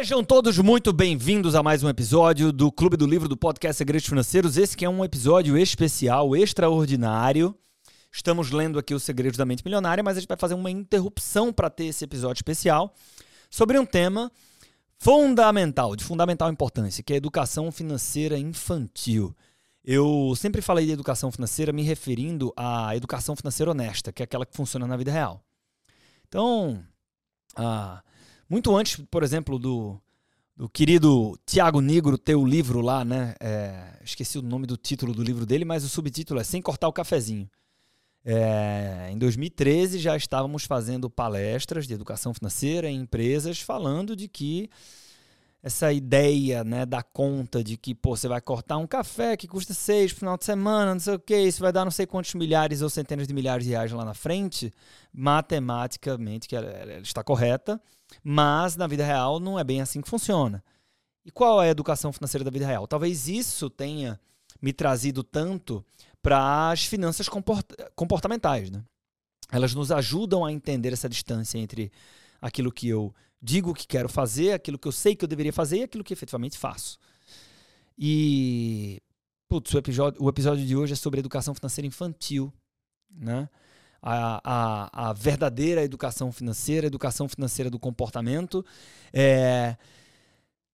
Sejam todos muito bem-vindos a mais um episódio do Clube do Livro do Podcast Segredos Financeiros. Esse que é um episódio especial, extraordinário. Estamos lendo aqui os Segredos da Mente Milionária, mas a gente vai fazer uma interrupção para ter esse episódio especial sobre um tema fundamental, de fundamental importância, que é a educação financeira infantil. Eu sempre falei de educação financeira me referindo à educação financeira honesta, que é aquela que funciona na vida real. Então, ah, muito antes, por exemplo, do, do querido Tiago Negro ter o livro lá, né? É, esqueci o nome do título do livro dele, mas o subtítulo é Sem Cortar o Cafezinho. É, em 2013 já estávamos fazendo palestras de educação financeira em empresas falando de que essa ideia né, da conta de que pô, você vai cortar um café que custa seis no final de semana, não sei o que, isso vai dar não sei quantos milhares ou centenas de milhares de reais lá na frente, matematicamente que ela, ela está correta, mas na vida real não é bem assim que funciona. E qual é a educação financeira da vida real? Talvez isso tenha me trazido tanto para as finanças comportamentais. Né? Elas nos ajudam a entender essa distância entre aquilo que eu digo que quero fazer, aquilo que eu sei que eu deveria fazer e aquilo que efetivamente faço. E putz, o episódio, o episódio de hoje é sobre educação financeira infantil, né? A, a, a verdadeira educação financeira, a educação financeira do comportamento. É,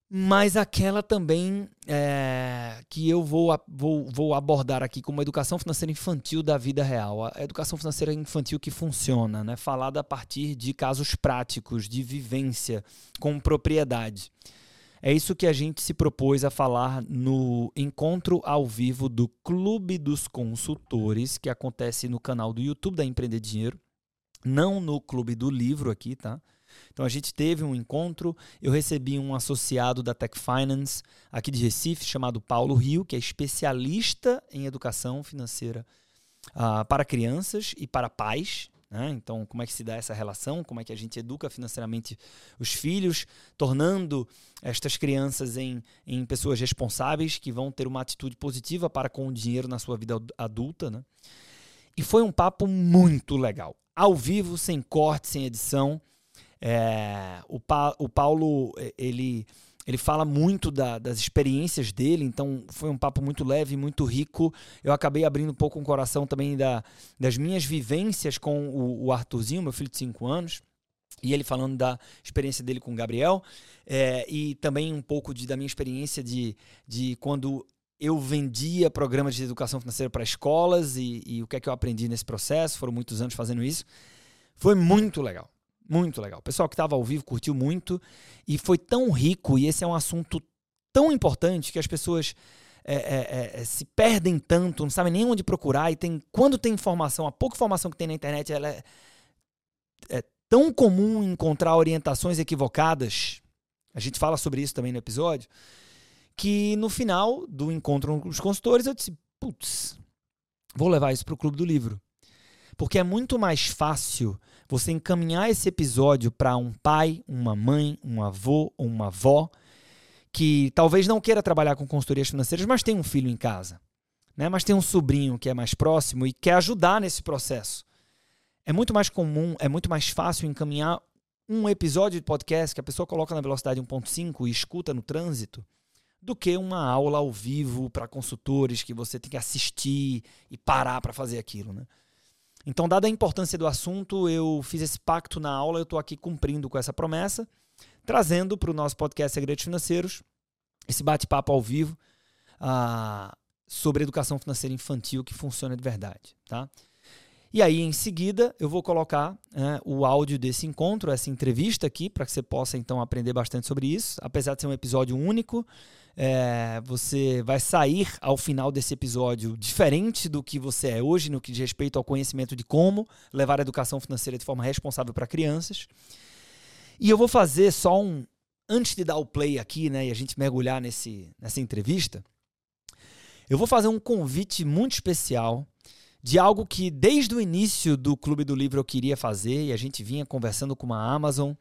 mas aquela também é, que eu vou, vou, vou abordar aqui como educação financeira infantil da vida real. A educação financeira infantil que funciona, né? falada a partir de casos práticos, de vivência, com propriedade. É isso que a gente se propôs a falar no encontro ao vivo do Clube dos Consultores, que acontece no canal do YouTube da Empreender Dinheiro, não no Clube do Livro aqui, tá? Então a gente teve um encontro, eu recebi um associado da Tech Finance aqui de Recife, chamado Paulo Rio, que é especialista em educação financeira uh, para crianças e para pais. Né? Então, como é que se dá essa relação? Como é que a gente educa financeiramente os filhos, tornando estas crianças em, em pessoas responsáveis que vão ter uma atitude positiva para com o dinheiro na sua vida adulta. Né? E foi um papo muito legal. Ao vivo, sem corte, sem edição. É, o, pa, o Paulo, ele, ele fala muito da, das experiências dele, então foi um papo muito leve, muito rico. Eu acabei abrindo um pouco o coração também da, das minhas vivências com o, o Arthurzinho, meu filho de 5 anos. E ele falando da experiência dele com o Gabriel, é, e também um pouco de, da minha experiência de, de quando eu vendia programas de educação financeira para escolas e, e o que é que eu aprendi nesse processo. Foram muitos anos fazendo isso. Foi muito legal. Muito legal. O pessoal que estava ao vivo curtiu muito e foi tão rico, e esse é um assunto tão importante que as pessoas é, é, é, se perdem tanto, não sabem nem onde procurar, e tem quando tem informação, a pouca informação que tem na internet, ela é, é tão comum encontrar orientações equivocadas. A gente fala sobre isso também no episódio. Que no final do encontro com os consultores, eu disse: putz, vou levar isso para o Clube do Livro. Porque é muito mais fácil você encaminhar esse episódio para um pai, uma mãe, um avô ou uma avó que talvez não queira trabalhar com consultorias financeiras, mas tem um filho em casa, né? Mas tem um sobrinho que é mais próximo e quer ajudar nesse processo. É muito mais comum, é muito mais fácil encaminhar um episódio de podcast que a pessoa coloca na velocidade 1.5 e escuta no trânsito do que uma aula ao vivo para consultores que você tem que assistir e parar para fazer aquilo, né? Então, dada a importância do assunto, eu fiz esse pacto na aula, eu estou aqui cumprindo com essa promessa, trazendo para o nosso podcast Segredos Financeiros esse bate-papo ao vivo uh, sobre educação financeira infantil que funciona de verdade. Tá? E aí, em seguida, eu vou colocar né, o áudio desse encontro, essa entrevista aqui, para que você possa então aprender bastante sobre isso. Apesar de ser um episódio único, é, você vai sair ao final desse episódio diferente do que você é hoje no que diz respeito ao conhecimento de como levar a educação financeira de forma responsável para crianças. E eu vou fazer só um. Antes de dar o play aqui, né, e a gente mergulhar nesse, nessa entrevista, eu vou fazer um convite muito especial de algo que desde o início do Clube do Livro eu queria fazer e a gente vinha conversando com a Amazon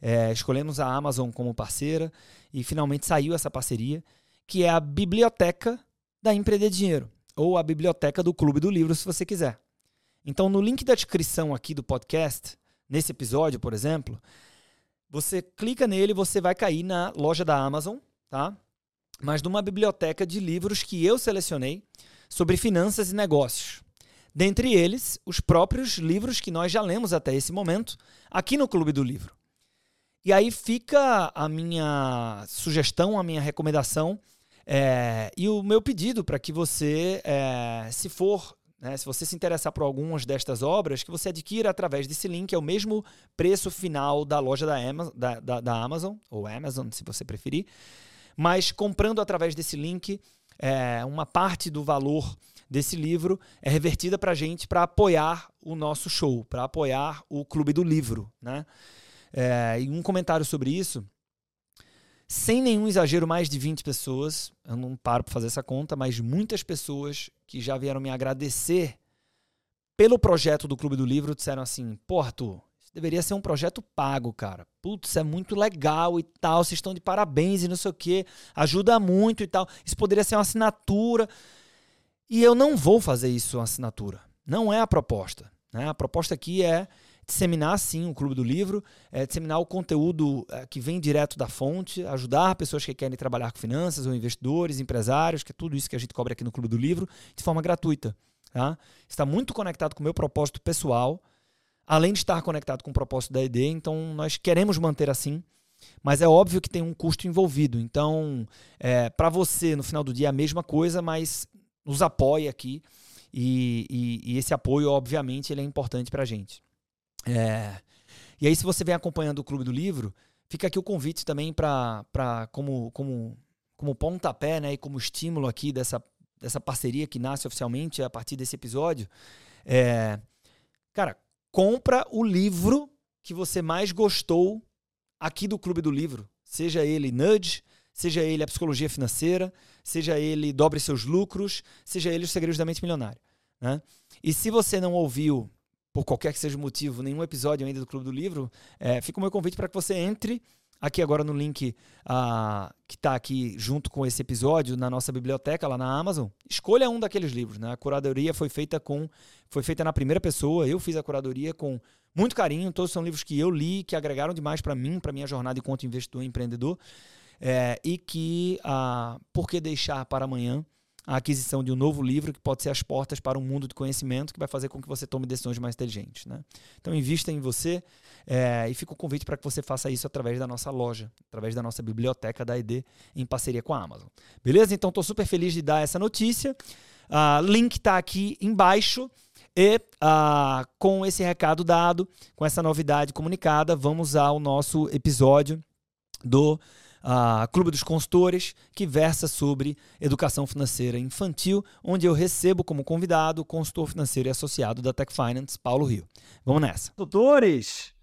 é, escolhemos a Amazon como parceira e finalmente saiu essa parceria, que é a biblioteca da Empreender Dinheiro, ou a biblioteca do Clube do Livro, se você quiser. Então, no link da descrição aqui do podcast, nesse episódio, por exemplo, você clica nele, você vai cair na loja da Amazon, tá? Mas numa biblioteca de livros que eu selecionei sobre finanças e negócios. Dentre eles, os próprios livros que nós já lemos até esse momento aqui no Clube do Livro. E aí fica a minha sugestão, a minha recomendação é, e o meu pedido para que você, é, se for, né, se você se interessar por algumas destas obras, que você adquira através desse link, é o mesmo preço final da loja da Amazon, da, da, da Amazon ou Amazon, se você preferir. Mas comprando através desse link, é, uma parte do valor desse livro é revertida para a gente para apoiar o nosso show, para apoiar o Clube do Livro. Né? É, e um comentário sobre isso sem nenhum exagero, mais de 20 pessoas, eu não paro para fazer essa conta, mas muitas pessoas que já vieram me agradecer pelo projeto do Clube do Livro disseram assim: Arthur, isso deveria ser um projeto pago, cara. Putz, é muito legal e tal, vocês estão de parabéns e não sei o quê, ajuda muito e tal. Isso poderia ser uma assinatura. E eu não vou fazer isso uma assinatura. Não é a proposta. Né? A proposta aqui é disseminar sim o Clube do Livro, é, disseminar o conteúdo é, que vem direto da fonte, ajudar pessoas que querem trabalhar com finanças, ou investidores, empresários, que é tudo isso que a gente cobre aqui no Clube do Livro, de forma gratuita. Tá? Está muito conectado com o meu propósito pessoal, além de estar conectado com o propósito da ED, então nós queremos manter assim. Mas é óbvio que tem um custo envolvido. Então, é, para você, no final do dia, é a mesma coisa, mas nos apoia aqui. E, e, e esse apoio, obviamente, ele é importante para a gente. É, e aí, se você vem acompanhando o Clube do Livro, fica aqui o convite também para como, como, como pontapé né, e como estímulo aqui dessa, dessa parceria que nasce oficialmente a partir desse episódio. É, cara, compra o livro que você mais gostou aqui do Clube do Livro. Seja ele Nudge, seja ele a psicologia financeira, seja ele dobre seus lucros, seja ele os segredos da mente milionária. Né? E se você não ouviu por qualquer que seja o motivo, nenhum episódio ainda do Clube do Livro, é, fica o meu convite para que você entre aqui agora no link uh, que está aqui junto com esse episódio na nossa biblioteca lá na Amazon. Escolha um daqueles livros. Né? A curadoria foi feita com foi feita na primeira pessoa. Eu fiz a curadoria com muito carinho. Todos são livros que eu li, que agregaram demais para mim, para minha jornada enquanto investidor e empreendedor. É, e que, uh, por que deixar para amanhã? A aquisição de um novo livro que pode ser as portas para um mundo de conhecimento que vai fazer com que você tome decisões mais inteligentes. Né? Então, invista em você é, e fica o convite para que você faça isso através da nossa loja, através da nossa biblioteca da ID, em parceria com a Amazon. Beleza? Então, estou super feliz de dar essa notícia. Uh, link está aqui embaixo. E uh, com esse recado dado, com essa novidade comunicada, vamos ao nosso episódio do a Clube dos Consultores, que versa sobre educação financeira infantil, onde eu recebo como convidado o consultor financeiro e associado da Tech Finance, Paulo Rio. Vamos nessa. Doutores,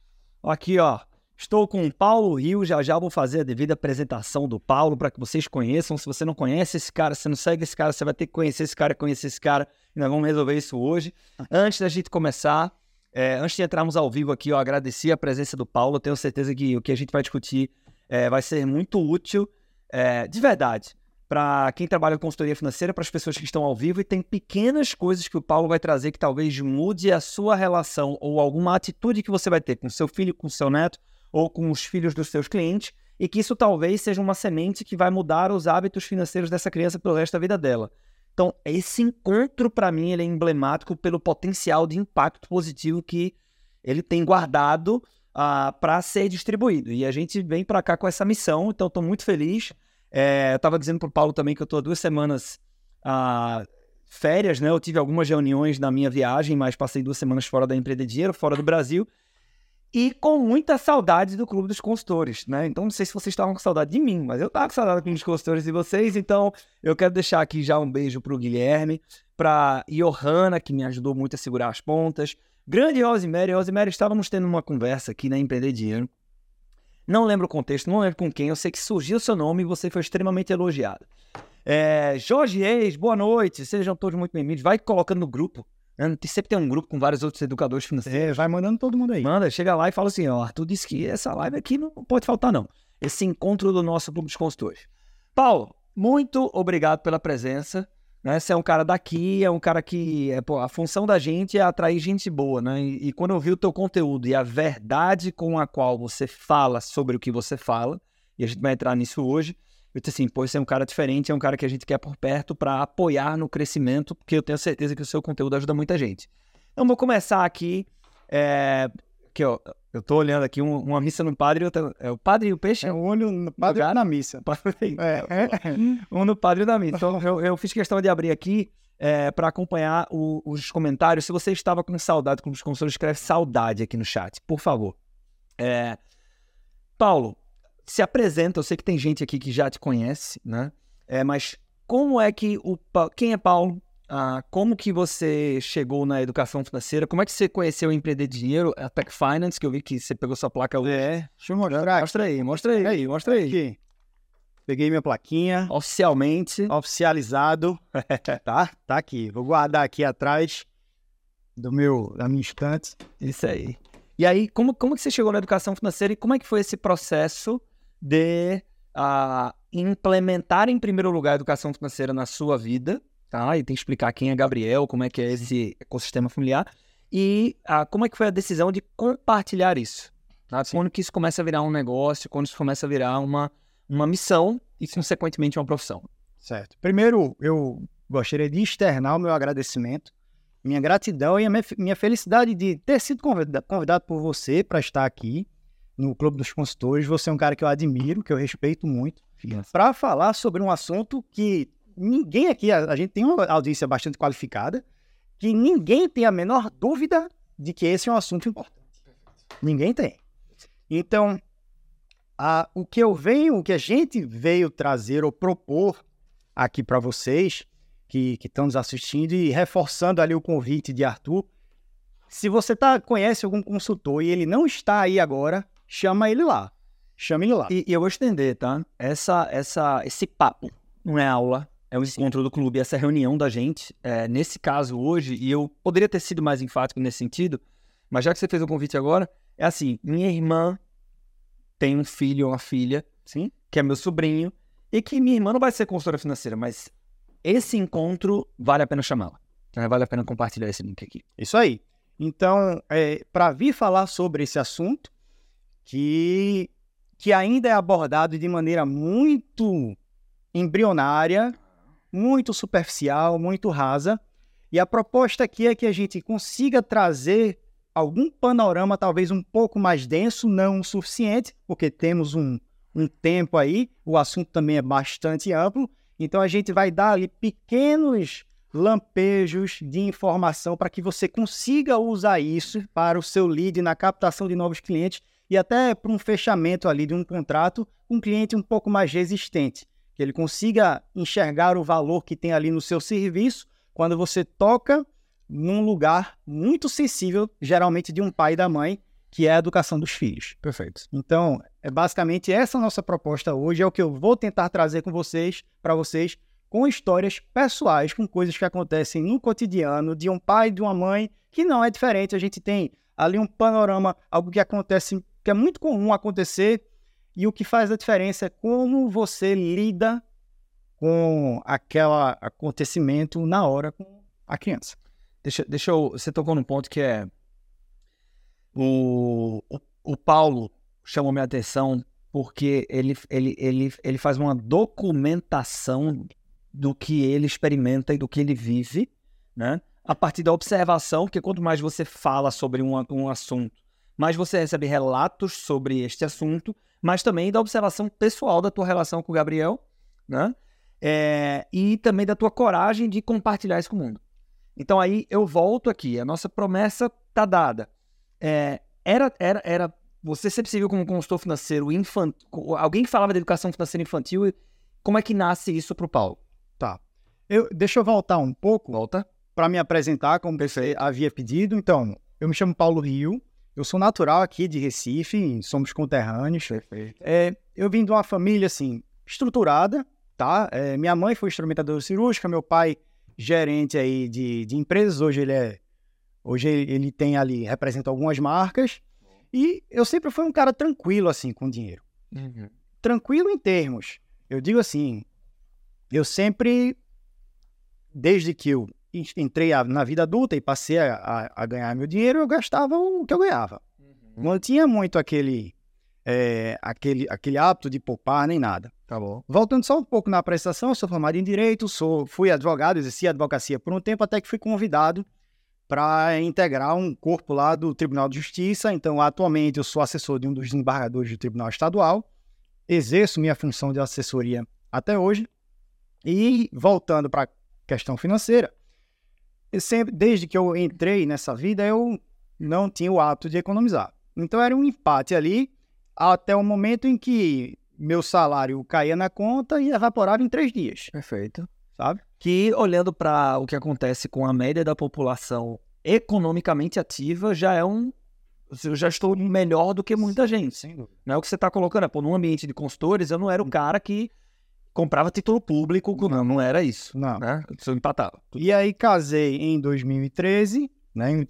aqui ó, estou com o Paulo Rio, já já vou fazer a devida apresentação do Paulo para que vocês conheçam. Se você não conhece esse cara, se não segue esse cara, você vai ter que conhecer esse cara, conhecer esse cara, e nós vamos resolver isso hoje. Antes da gente começar, é, antes de entrarmos ao vivo aqui, eu agradeci a presença do Paulo, tenho certeza que o que a gente vai discutir é, vai ser muito útil, é, de verdade, para quem trabalha com consultoria financeira, para as pessoas que estão ao vivo, e tem pequenas coisas que o Paulo vai trazer que talvez mude a sua relação ou alguma atitude que você vai ter com seu filho, com seu neto ou com os filhos dos seus clientes, e que isso talvez seja uma semente que vai mudar os hábitos financeiros dessa criança pelo resto da vida dela. Então, esse encontro, para mim, ele é emblemático pelo potencial de impacto positivo que ele tem guardado uh, ah, para ser distribuído. E a gente vem para cá com essa missão, então estou muito feliz. É, eu estava dizendo para o Paulo também que eu estou duas semanas uh, férias, né? Eu tive algumas reuniões na minha viagem, mas passei duas semanas fora da Empreender Dinheiro, fora do Brasil. E com muita saudade do Clube dos Consultores, né? Então, não sei se vocês estavam com saudade de mim, mas eu estava com saudade do Clube dos Consultores de vocês. Então, eu quero deixar aqui já um beijo para o Guilherme, para Johanna, que me ajudou muito a segurar as pontas, Grande Rosemary, Rosemary, estávamos tendo uma conversa aqui na Empreender Dinheiro. Não lembro o contexto, não lembro com quem, eu sei que surgiu o seu nome e você foi extremamente elogiado. É, Jorge Reis, boa noite, sejam todos muito bem-vindos. Vai colocando no grupo. Né? Sempre tem um grupo com vários outros educadores financeiros. É, vai mandando todo mundo aí. Manda, chega lá e fala assim: ó, Arthur disse que essa live aqui não pode faltar, não. Esse encontro do nosso grupo de consultores. Paulo, muito obrigado pela presença. Né? Você é um cara daqui, é um cara que. É, pô, a função da gente é atrair gente boa, né? E, e, quando eu vi o teu conteúdo e a verdade com a qual você fala sobre o que você fala, e a gente vai entrar nisso hoje, eu disse assim, pô, esse é um cara diferente, é um cara que a gente quer por perto para apoiar no crescimento, porque eu tenho certeza que o seu conteúdo ajuda muita gente. Então, vou começar aqui. É, aqui, ó, eu tô olhando aqui um, uma missa no padre, outra, é o padre e o peixe? É um olho no padre e na missa. É. um no padre e na missa. Então, eu, eu fiz questão de abrir aqui é, para acompanhar o, os comentários. Se você estava com saudade, como os consultores, escreve saudade aqui no chat, por favor. É, Paulo, se apresenta. Eu sei que tem gente aqui que já te conhece, né? É, mas como é que o quem é Paulo? Ah, como que você chegou na educação financeira? Como é que você conheceu o empreender dinheiro, a Tech Finance, que eu vi que você pegou sua placa hoje. É, deixa eu mostrar. Mostra aí, mostra aí, aí mostra aí. Aqui. Peguei minha plaquinha. Oficialmente. Oficializado. tá? Tá aqui. Vou guardar aqui atrás do meu, da minha estante. Isso aí. E aí, como, como que você chegou na educação financeira e como é que foi esse processo de uh, implementar em primeiro lugar a educação financeira na sua vida, tá? E tem que explicar quem é Gabriel, como é que é esse ecossistema familiar e uh, como é que foi a decisão de compartilhar isso. Tá? Quando que isso começa a virar um negócio, quando isso começa a virar uma, uma missão e, consequentemente, uma profissão. Certo. Primeiro, eu gostaria de externar o meu agradecimento, minha gratidão e a minha, minha felicidade de ter sido convidado, convidado por você para estar aqui no Clube dos Consultores. Você é um cara que eu admiro, que eu respeito muito, para falar sobre um assunto que ninguém aqui, a, a, gente tem uma audiência bastante qualificada, que ninguém tem a menor dúvida de que esse é um assunto importante. Ninguém tem. Então, a, o que eu venho, o que a gente veio trazer ou propor aqui para vocês que, estão nos assistindo e reforçando ali o convite de Arthur, se você tá, conhece algum consultor e ele não está aí agora, chama ele lá. Chama ele lá. E, e eu vou estender, tá? Essa, essa, esse papo não é aula, é um encontro do clube, essa reunião da gente. É, nesse caso hoje, e eu poderia ter sido mais enfático nesse sentido, mas já que você fez o convite agora, é assim: minha irmã tem um filho ou uma filha, sim, que é meu sobrinho, e que minha irmã não vai ser consultora financeira, mas esse encontro vale a pena chamá-la. Né? Vale a pena compartilhar esse link aqui. Isso aí. Então, é, para vir falar sobre esse assunto, que, que ainda é abordado de maneira muito embrionária, muito superficial, muito rasa. E a proposta aqui é que a gente consiga trazer algum panorama talvez um pouco mais denso, não o suficiente, porque temos um, um tempo aí, o assunto também é bastante amplo, então a gente vai dar ali pequenos lampejos de informação para que você consiga usar isso para o seu lead na captação de novos clientes e até para um fechamento ali de um contrato com um cliente um pouco mais resistente, que ele consiga enxergar o valor que tem ali no seu serviço quando você toca num lugar muito sensível, geralmente de um pai e da mãe, que é a educação dos filhos. Perfeito. Então, é basicamente essa nossa proposta hoje, é o que eu vou tentar trazer com vocês, para vocês, com histórias pessoais, com coisas que acontecem no cotidiano de um pai e de uma mãe, que não é diferente. A gente tem ali um panorama, algo que acontece que é muito comum acontecer e o que faz a diferença é como você lida com aquele acontecimento na hora com a criança. Deixa, deixa eu. Você tocou num ponto que é. O, o, o Paulo chamou minha atenção porque ele, ele, ele, ele faz uma documentação do que ele experimenta e do que ele vive, né? A partir da observação, porque quanto mais você fala sobre um, um assunto mas você recebe relatos sobre este assunto, mas também da observação pessoal da tua relação com o Gabriel, né? É, e também da tua coragem de compartilhar isso com o mundo. Então aí eu volto aqui, a nossa promessa tá dada. É, era, era, era, você sempre se viu como consultor financeiro infantil, alguém que falava de educação financeira infantil, como é que nasce isso para o Paulo? Tá. Eu, deixa eu voltar um pouco. Volta. Para me apresentar, como Perfeito. você havia pedido. Então, eu me chamo Paulo Rio, eu sou natural aqui de Recife, somos conterrâneos. Perfeito. É, eu vim de uma família, assim, estruturada, tá? É, minha mãe foi instrumentadora cirúrgica, meu pai gerente aí de, de empresas, hoje ele é... Hoje ele tem ali, representa algumas marcas. E eu sempre fui um cara tranquilo, assim, com dinheiro. Uhum. Tranquilo em termos. Eu digo assim, eu sempre desde que eu entrei na vida adulta e passei a, a- a ganhar meu dinheiro, eu gastava o que eu ganhava. Não tinha muito aquele, é, aquele, aquele hábito de poupar nem nada. Tá bom. Voltando só um pouco na prestação, eu sou formado em Direito, sou, fui advogado, exerci advocacia por um tempo, até que fui convidado para integrar um corpo lá do Tribunal de Justiça. Então, atualmente, eu sou assessor de um dos desembargadores do Tribunal Estadual, exerço minha função de assessoria até hoje. E voltando para a questão financeira, eu sempre, desde que eu entrei nessa vida, eu não tinha o hábito de economizar. Então, era um empate ali, até o momento em que meu salário caía na conta e evaporava em três dias, Perfeito. sabe? Que olhando para o que acontece com a média da população economicamente ativa, já é um. Eu já estou melhor do que muita gente. Sem dúvida. Não é o que você está colocando. é, Pô, num ambiente de consultores, eu não era o cara que comprava título público. Não, não era isso. Não. Né? Eu empatava. E aí casei em 2013, né?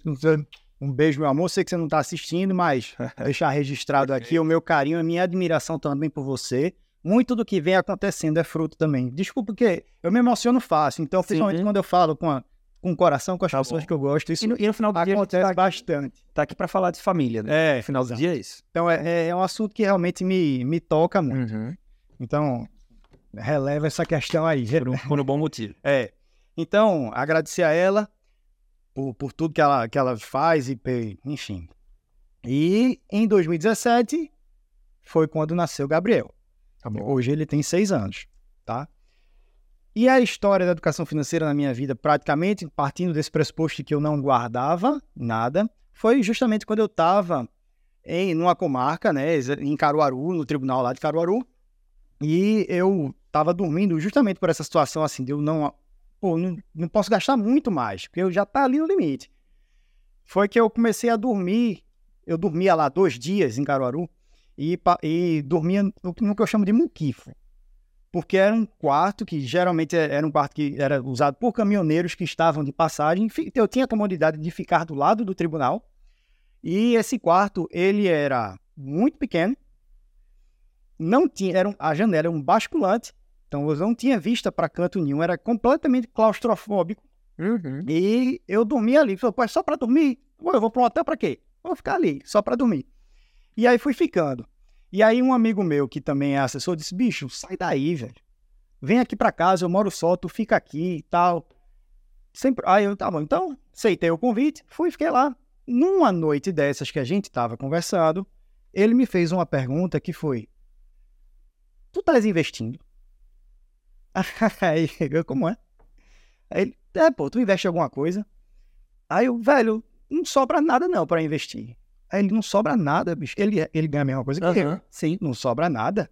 Um beijo, meu amor. Sei que você não está assistindo, mas deixar registrado aqui o meu carinho, a minha admiração também por você. Muito do que vem acontecendo é fruto também. Desculpa, porque eu me emociono fácil. Então, principalmente Sim. quando eu falo com, a- com o coração, com as Tá pessoas bom. que eu gosto, isso E no, e no final do dia, acontece tá, aqui- bastante. tá aqui para falar de família, né? É, No final do dia é isso. Então, é, é um assunto que realmente me, me toca muito. Uhum. Então, releva essa questão aí. Por, um, por um bom motivo. É. Então, agradecer a ela por, por tudo que ela, que ela faz e, enfim. E em 2017 foi quando nasceu o Gabriel. Tá. Hoje ele tem seis anos, tá? E a história da educação financeira na minha vida, praticamente partindo desse pressuposto de que eu não guardava nada, foi justamente quando eu estava em numa comarca, né, em Caruaru, no tribunal lá de Caruaru, e eu estava dormindo justamente por essa situação assim, de eu não, pô, não, não posso gastar muito mais, porque eu já tá ali no limite. Foi que eu comecei a dormir, eu dormia lá dois dias em Caruaru, e, e dormia no, no que eu chamo de muquifo. Porque era um quarto que geralmente é- era um quarto que era usado por caminhoneiros que estavam de passagem. Eu tinha a comodidade de ficar do lado do tribunal. E esse quarto, ele era muito pequeno. Não tinha, era um- a janela era um basculante. Então eu não tinha vista para canto nenhum, era completamente claustrofóbico. Uhum. E eu dormia ali. Falei, pô, é só pra dormir? Pô, eu vou pra um hotel pra quê? Vou ficar ali, só pra dormir. E aí fui ficando. E aí um amigo meu, que também é assessor, disse, bicho, sai daí, velho. Vem aqui pra casa, eu moro só, tu fica aqui e tal. Sempre... Aí eu, tá bom, então, aceitei o convite, fui e fiquei lá. Numa noite dessas que a gente tava conversando, ele me fez uma pergunta que foi, tu estás investindo? Aí, eu, como é? Aí ele, é, pô, tu investe em alguma coisa? Aí eu, velho, não sobra nada não pra investir. Aí ele, não sobra nada, bicho. Ele, ele ganha a mesma coisa que eu. Aham. Sim, não sobra nada.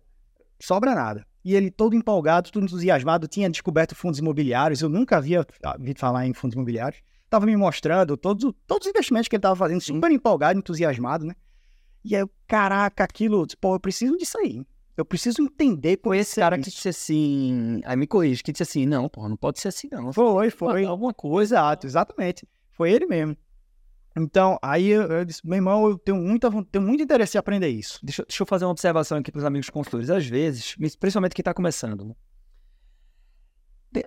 Sobra nada. E ele todo empolgado, todo entusiasmado, tinha descoberto fundos imobiliários. Eu nunca havia ouvido falar em fundos imobiliários. Tava me mostrando todos, o- todos os investimentos que ele tava fazendo, super empolgado, entusiasmado, né? E aí, eu, caraca, aquilo, pô, eu preciso disso aí. Eu preciso entender com esse cara que disse assim. Aí me corrige, que disse assim: não, porra, não pode ser assim, não. Foi, foi. Alguma coisa. Exato, exatamente. Foi ele mesmo. Então, aí eu, eu disse, meu irmão, eu tenho, muita, tenho muito interesse em aprender isso. Deixa, eu- deixa eu fazer uma observação aqui para os amigos consultores. Às vezes, principalmente quem está começando, né?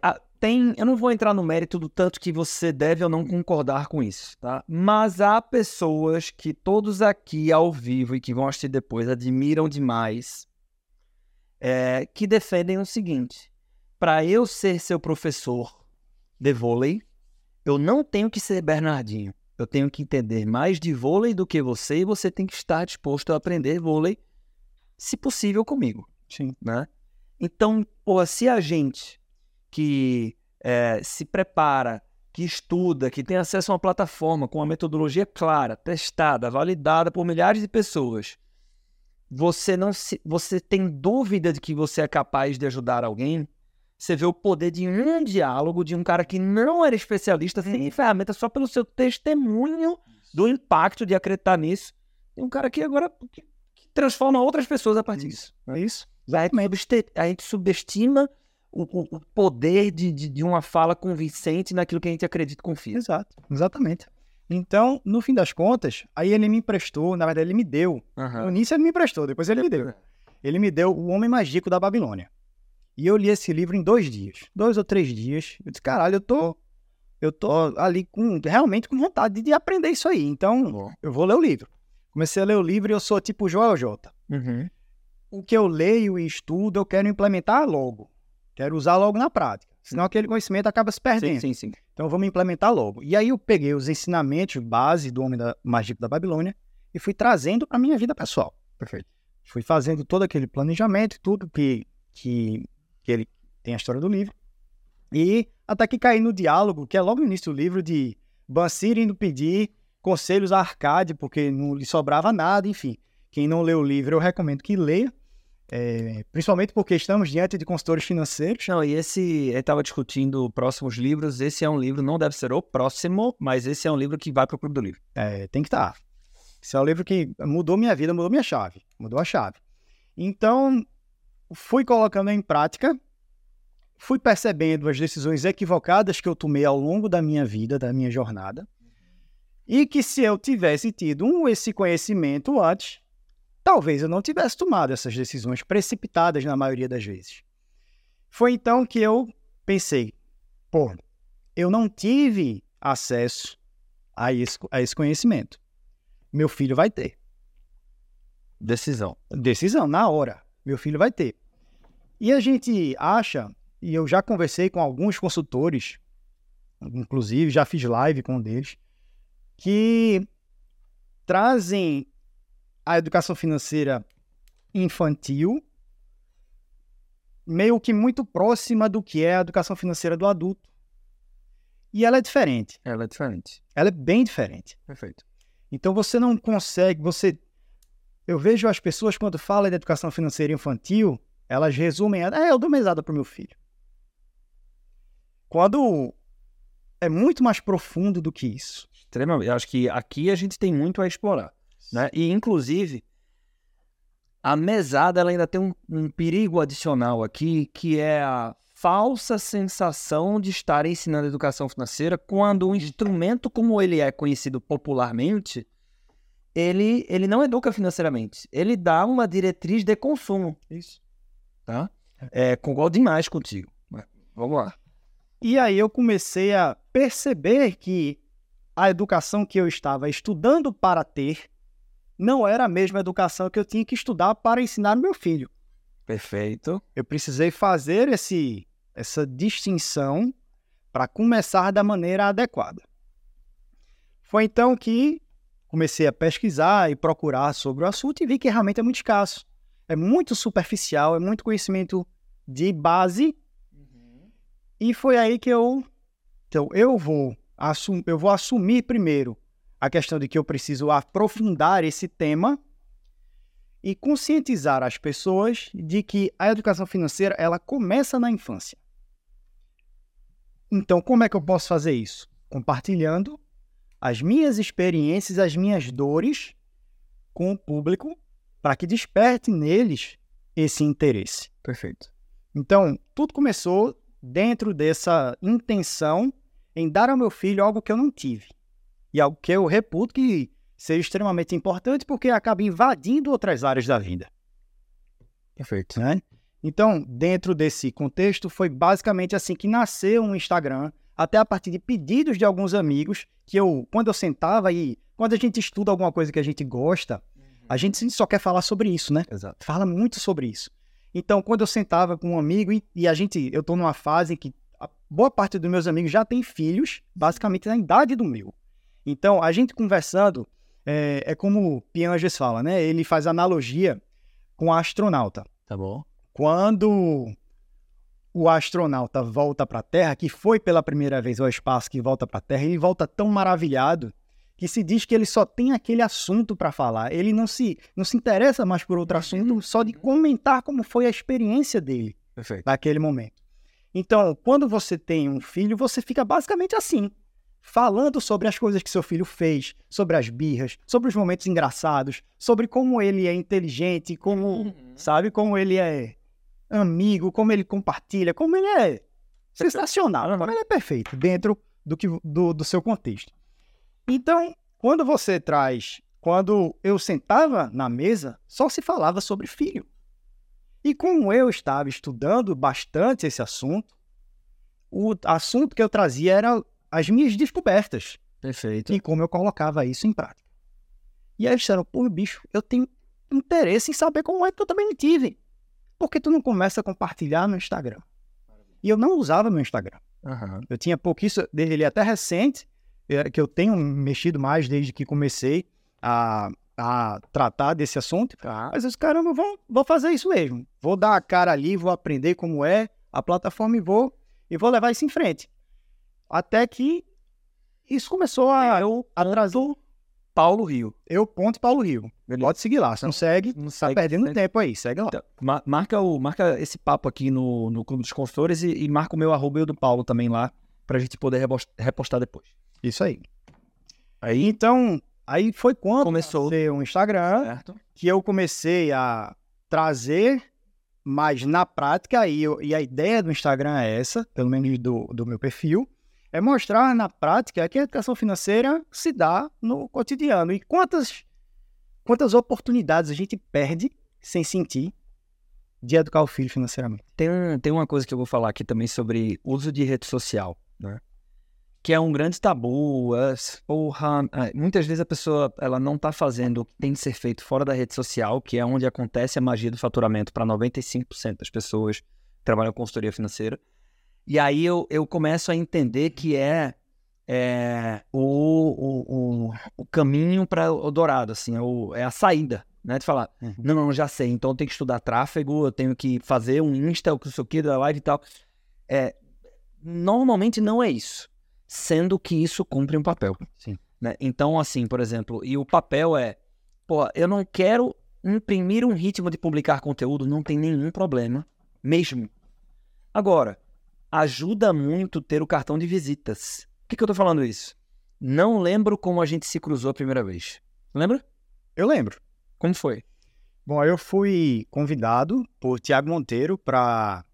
Ah, tem- eu não vou entrar no mérito do tanto que você deve ou não concordar com isso, tá? Mas há pessoas que todos aqui ao vivo e que vão assistir depois admiram demais, é, que defendem o seguinte: para eu ser seu professor de vôlei, eu não tenho que ser Bernardinho. Eu tenho que entender mais de vôlei do que você e você tem que estar disposto a aprender vôlei, se possível, comigo, Sim. né? Então, pô, se a gente que eh, se prepara, que estuda, que tem acesso a uma plataforma com uma metodologia clara, testada, validada por milhares de pessoas, você não se, você tem dúvida de que você é capaz de ajudar alguém, você vê o poder de um diálogo de um cara que não era especialista, sem ferramenta, só pelo seu testemunho do impacto de acreditar nisso. Tem um cara que agora que, que transforma outras pessoas a partir disso. É isso? A gente, subeste- a gente subestima o, o- o poder de, de, de uma fala convincente naquilo que a gente acredita e confia. Exato, exatamente. Então, no fim das contas, aí ele me emprestou, na verdade, ele me deu. No início ele me emprestou, depois ele me deu. Ele me deu o Homem Mais Rico da Babilônia. E eu li esse livro em dois dias, dois ou três dias. Eu disse, caralho, eu tô, eu tô ali com realmente com vontade de aprender isso aí. Então, Bom. eu vou ler o livro. Comecei a ler o livro e eu sou tipo Joel J. Uhum. O que eu leio e estudo, eu quero implementar logo. Quero usar logo na prática. Senão aquele conhecimento acaba se perdendo. Sim, sim, sim. Então vamos implementar logo. E aí eu peguei os ensinamentos base do Homem da Mágico da Babilônia e fui trazendo para minha vida pessoal. Perfeito. Fui fazendo todo aquele planejamento, tudo que, que, que ele tem a história do livro. E até que caí no diálogo, que é logo no início do livro, de Bansir indo pedir conselhos a Arcade, porque não lhe sobrava nada, enfim. Quem não leu o livro, eu recomendo que leia. É, principalmente porque estamos diante de consultores financeiros. Não, e esse, ele estava discutindo próximos livros. Esse é um livro, não deve ser o próximo, mas esse é um livro que vai para o Clube do Livro. É, tem que estar. Esse é um livro que mudou minha vida, mudou minha chave, mudou a chave. Então, fui colocando em prática, fui percebendo as decisões equivocadas que eu tomei ao longo da minha vida, da minha jornada, e que se eu tivesse tido um, esse conhecimento antes, talvez eu não tivesse tomado essas decisões precipitadas na maioria das vezes. Foi então que eu pensei, pô, eu não tive acesso a esse, a esse conhecimento. Meu filho vai ter. Decisão. Decisão, na hora. Meu filho vai ter. E a gente acha, e eu já conversei com alguns consultores, inclusive já fiz live com um deles, que trazem a educação financeira infantil meio que muito próxima do que é a educação financeira do adulto. E ela é diferente. Ela é diferente. Ela é bem diferente. Perfeito. Então você não consegue, você eu vejo as pessoas quando falam de educação financeira infantil, elas resumem, é, eu dou mesada pro meu filho. Quando é muito mais profundo do que isso. Extremamente. Eu acho que aqui a gente tem muito a explorar. Né? E, inclusive, a mesada ela ainda tem um, um perigo adicional aqui, que é a falsa sensação de estar ensinando educação financeira quando um instrumento como ele é conhecido popularmente, ele, ele não educa financeiramente. Ele dá uma diretriz de consumo. Isso. Tá? É, concordo demais contigo. Mas Vamos lá. E aí eu comecei a perceber que a educação que eu estava estudando para ter não era a mesma educação que eu tinha que estudar para ensinar meu filho. Perfeito. Eu precisei fazer esse, essa distinção para começar da maneira adequada. Foi então que comecei a pesquisar e procurar sobre o assunto e vi que realmente é muito escasso. É muito superficial, é muito conhecimento de base. E foi aí que eu. Então, eu vou, assum, eu vou assumir primeiro a questão de que eu preciso aprofundar esse tema e conscientizar as pessoas de que a educação financeira ela começa na infância. Então, como é que eu posso fazer isso? Compartilhando as minhas experiências, as minhas dores com o público para que desperte neles esse interesse. Perfeito. Então, tudo começou dentro dessa intenção em dar ao meu filho algo que eu não tive. E algo que eu reputo que seja extremamente importante porque acaba invadindo outras áreas da vida. Perfeito. né? Então, dentro desse contexto, foi basicamente assim que nasceu um Instagram, até a partir de pedidos de alguns amigos, que eu, quando eu sentava e quando a gente estuda alguma coisa que a gente gosta, a gente só quer falar sobre isso, né? Exato. Fala muito sobre isso. Então, quando eu sentava com um amigo e, e a gente, eu tô numa fase em que a boa parte dos meus amigos já tem filhos, basicamente na idade do meu. Então, a gente conversando, é, é como o Pianges fala, né? Ele faz analogia com a astronauta Tá bom. quando o astronauta volta para a Terra, que foi pela primeira vez ao espaço que volta para a Terra, ele volta tão maravilhado que se diz que ele só tem aquele assunto para falar. Ele não se, não se interessa mais por outro assunto, só de comentar como foi a experiência dele Perfeito. naquele momento. Então, quando você tem um filho, você fica basicamente assim, falando sobre as coisas que seu filho fez, sobre as birras, sobre os momentos engraçados, sobre como ele é inteligente, como, sabe, como ele é amigo, como ele compartilha, como ele é sensacional, como ele é perfeito dentro do, que, do, do seu contexto. Então, quando você traz, quando eu sentava na mesa, só se falava sobre filho. E como eu estava estudando bastante esse assunto, o assunto que eu trazia era as minhas descobertas Perfeito. e como eu colocava isso em prática. E aí eles disseram, pô, bicho, eu tenho interesse em saber como é que eu também tive. Por que tu não começa a compartilhar no Instagram? E eu não usava meu Instagram. Aham. Eu tinha pouquíssimo, ele é até recente, é, que eu tenho mexido mais desde que comecei a, a tratar desse assunto. Tá. Mas eu disse, caramba, vou, vou fazer isso mesmo. Vou dar a cara ali, vou aprender como é a plataforma e vou, e vou levar isso em frente. Até que isso começou a, Eu, a trazer. Paulo Rio. Eu, ponto Paulo Rio. Beleza. Pode seguir lá. Se não segue, Não tá segue, perdendo segue. tempo aí. Segue lá. Então, ma- marca, o, marca esse papo aqui no, no Clube dos Consultores e, e marca o meu arroba e o do Paulo também lá, pra gente poder repostar depois. Isso aí. Aí, Então, aí foi quando Começou. ter um Instagram certo? que eu comecei a trazer mais na prática, e, eu- e a ideia do Instagram é essa, pelo menos do, do meu perfil, é mostrar na prática que a educação financeira se dá no cotidiano. E quantas, quantas oportunidades a gente perde sem sentir de educar o filho financeiramente. Tem, tem uma coisa que eu vou falar aqui também sobre uso de rede social, né? Que é um grande tabu. é, porra, é, muitas vezes a pessoa ela não está fazendo o que tem de ser feito fora da rede social, que é onde acontece a magia do faturamento para 95% das pessoas que trabalham com consultoria financeira. E aí eu, eu começo a entender que é, é o, o, o, o caminho para o dourado, assim, é, o- é a saída, né? De falar, Uhum. não, não, já sei, então eu tenho que estudar tráfego, eu tenho que fazer um Insta, o que sei o que, da live e tal. É, normalmente não é isso, sendo que isso cumpre um papel. Sim. Né? Então, assim, por exemplo, e o papel é, pô, eu não quero imprimir um ritmo de publicar conteúdo, não tem nenhum problema, mesmo. Agora, ajuda muito ter o cartão de visitas. Por que, que eu tô falando isso? Não lembro como a gente se cruzou a primeira vez. Lembra? Eu lembro. Como foi? Bom, eu fui convidado por Tiago Monteiro para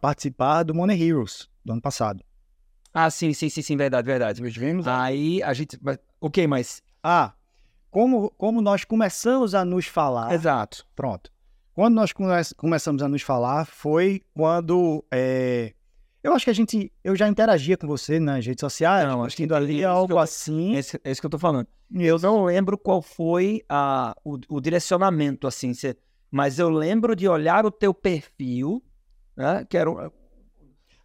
participar do Money Heroes do ano passado. Ah, sim, sim, sim, sim, verdade, verdade. Nós vimos Aí a gente. Ok, mas. Ah, como, como nós começamos a nos falar. Exato. Pronto. Quando nós come- começamos a nos falar foi quando. é, eu acho que a gente. Eu já interagia com você nas redes sociais. Não, acho que indo ali, algo eu- assim. É isso, que eu tô falando. Eu não lembro qual foi a, o, o direcionamento, assim, cê- mas eu lembro de olhar o teu perfil, né? Que era um,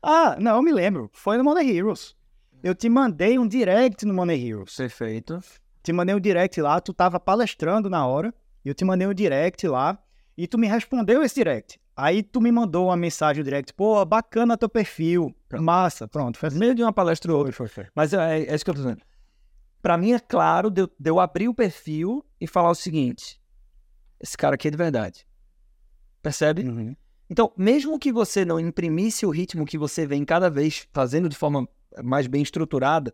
Ah, não, eu me lembro. Foi no Money Heroes. Eu te mandei um direct no Money Heroes. perfeito. Te mandei um direct lá, tu tava palestrando na hora. E eu te mandei um direct lá. E tu me respondeu esse direct. Aí tu me mandou uma mensagem direct. Pô, bacana teu perfil. Pronto. Massa. Pronto. No assim. meio de uma palestra ou outra. Foi, foi, foi. Mas é, é isso que eu tô dizendo. Pra mim é claro de eu, de eu abrir o perfil e falar o seguinte: esse cara aqui é de verdade. Percebe? Uhum. Então, mesmo que você não imprimisse o ritmo que você vem cada vez fazendo de forma mais bem estruturada,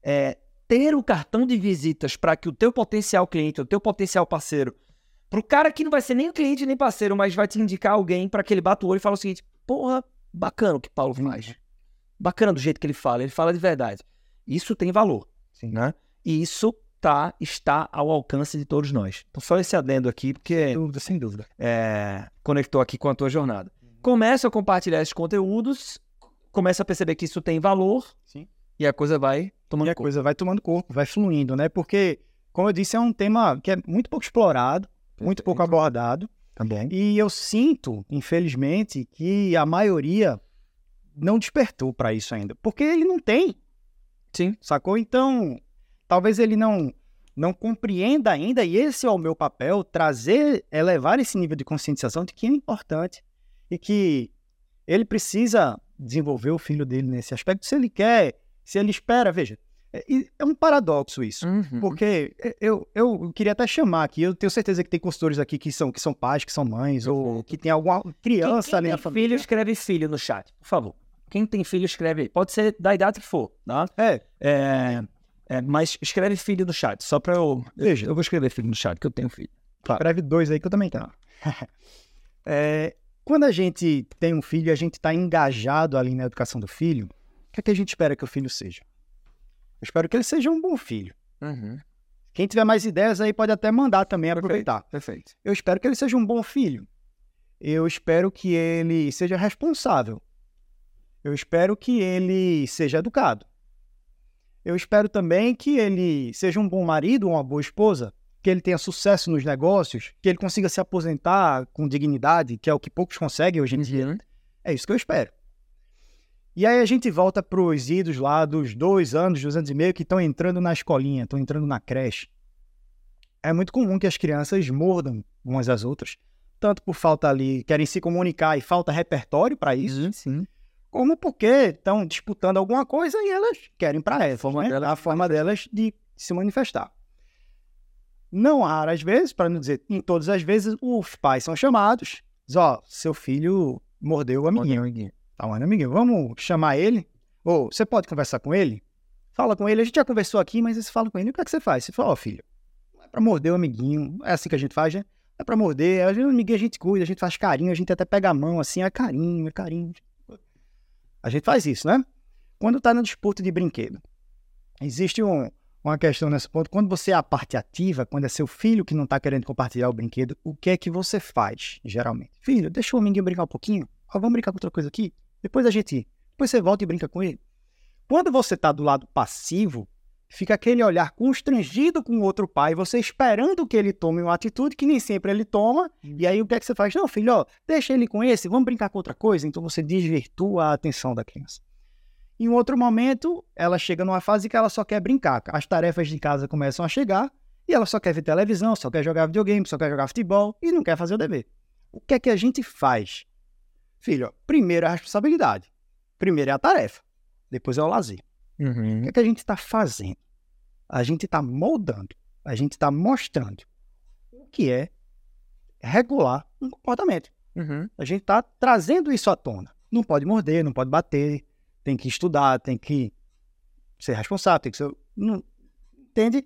é, ter o cartão de visitas para que o teu potencial cliente, o teu potencial parceiro, para o cara que não vai ser nem cliente nem parceiro, mas vai te indicar alguém para que ele bata o olho e fale o seguinte: porra, bacana o que Paulo faz. Bacana do jeito que ele fala, ele fala de verdade. Isso tem valor, Sim. né? E isso tá, está ao alcance de todos nós. Então, só esse adendo aqui, porque Sem dúvida, sem dúvida. é, conectou aqui com a tua jornada. Começa a compartilhar esses conteúdos, começa a perceber que isso tem valor Sim. e a coisa vai tomando E a corpo. coisa vai tomando corpo, vai fluindo, né? Porque, como eu disse, é um tema que é muito pouco explorado, muito pouco abordado. Tá bom. E eu sinto, infelizmente, que a maioria não despertou para isso ainda. Porque ele não tem, Sim. sacou? Então, talvez ele não não compreenda ainda, e esse é o meu papel, trazer, elevar esse nível de conscientização de que é importante e que ele precisa desenvolver o filho dele nesse aspecto, se ele quer, se ele espera, veja, é, é um paradoxo isso. Uhum. Porque eu, eu queria até chamar aqui, eu tenho certeza que tem consultores aqui que são, que são pais, que são mães, ou que tem alguma criança quem, ali quem na tem família. filho, escreve filho no chat, por favor. Quem tem filho, escreve aí. Pode ser da idade que for, tá? É, É, é, mas escreve filho no chat, só pra eu... Veja. Eu vou escrever filho no chat, que eu tenho filho. escreve dois aí que eu também tenho. É, quando a gente tem um filho e a gente está engajado ali na educação do filho, o que é que a gente espera que o filho seja? Eu espero que ele seja um bom filho. Uhum. Quem tiver mais ideias aí pode até mandar também aproveitar. Perfeito. Eu espero que ele seja um bom filho. eu espero que ele seja responsável. Eu espero que ele seja educado. Eu espero também que ele seja um bom marido, uma boa esposa, que ele tenha sucesso nos negócios, que ele consiga se aposentar com dignidade, que é o que poucos conseguem hoje em dia. Uhum. É isso que eu espero. E aí a gente volta para os idos lá dos dois anos, dois anos e meio, que estão entrando na escolinha, estão entrando na creche. É muito comum que as crianças mordam umas às outras, tanto por falta ali, querem se comunicar e falta repertório para isso, Uhum, sim. como porque estão disputando alguma coisa e elas querem para essa, forma né? delas a forma delas de se manifestar. Não raras vezes, para não dizer em todas as vezes, os pais são chamados, diz, ó, seu filho mordeu o amiguinho. Tá, mano, amiguinho, vamos chamar ele? Ou você pode conversar com ele? Fala com ele, a gente já conversou aqui, mas você fala com ele, o que é que você faz? Você fala, ó, filho, não é pra morder o amiguinho, é assim que a gente faz, né? É pra morder, o amiguinho a gente cuida, a gente faz carinho, a gente até pega a mão assim, é carinho, é carinho. A gente faz isso, né? Quando tá na disputa de brinquedo, existe um, uma questão nesse ponto. Quando você é a parte ativa, quando é seu filho que não tá querendo compartilhar o brinquedo, o que é que você faz, geralmente? Filho, deixa o amiguinho brincar um pouquinho. Ó, vamos brincar com outra coisa aqui? Depois a gente. Depois você volta e brinca com ele. Quando você tá do lado passivo, fica aquele olhar constrangido com o outro pai, você esperando que ele tome uma atitude que nem sempre ele toma. E aí o que é que você faz? Não, filho, ó, deixa ele com esse, vamos brincar com outra coisa. Então você desvirtua a atenção da criança. Em um outro momento, ela chega numa fase que ela só quer brincar. As tarefas de casa começam a chegar e ela só quer ver televisão, só quer jogar videogame, só quer jogar futebol e não quer fazer o dever. O que é que a gente faz? Filho, ó, primeiro é a responsabilidade. Primeiro é a tarefa. Depois é o lazer. O Uhum. que é que a gente está fazendo? A gente está moldando, a gente está mostrando o que é regular um comportamento. Uhum. A gente está trazendo isso à tona. Não pode morder, não pode bater, tem que estudar, tem que ser responsável, tem que ser. Não, entende?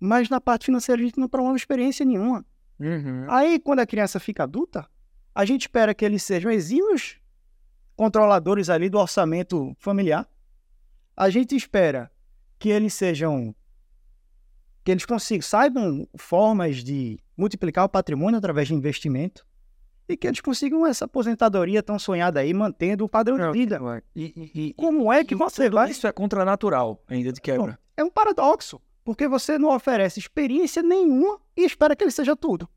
Mas na parte financeira a gente não promove experiência nenhuma. Uhum. Aí, quando a criança fica adulta, a gente espera que eles sejam exímios controladores ali do orçamento familiar. A gente espera que eles sejam. que eles consigam, saibam formas de multiplicar o patrimônio através de investimento e que eles consigam essa aposentadoria tão sonhada aí, mantendo o padrão de vida. E, e- e- Como é que você vai. Isso é contranatural, ainda de quebra. É um paradoxo, porque você não oferece experiência nenhuma e espera que ele seja tudo.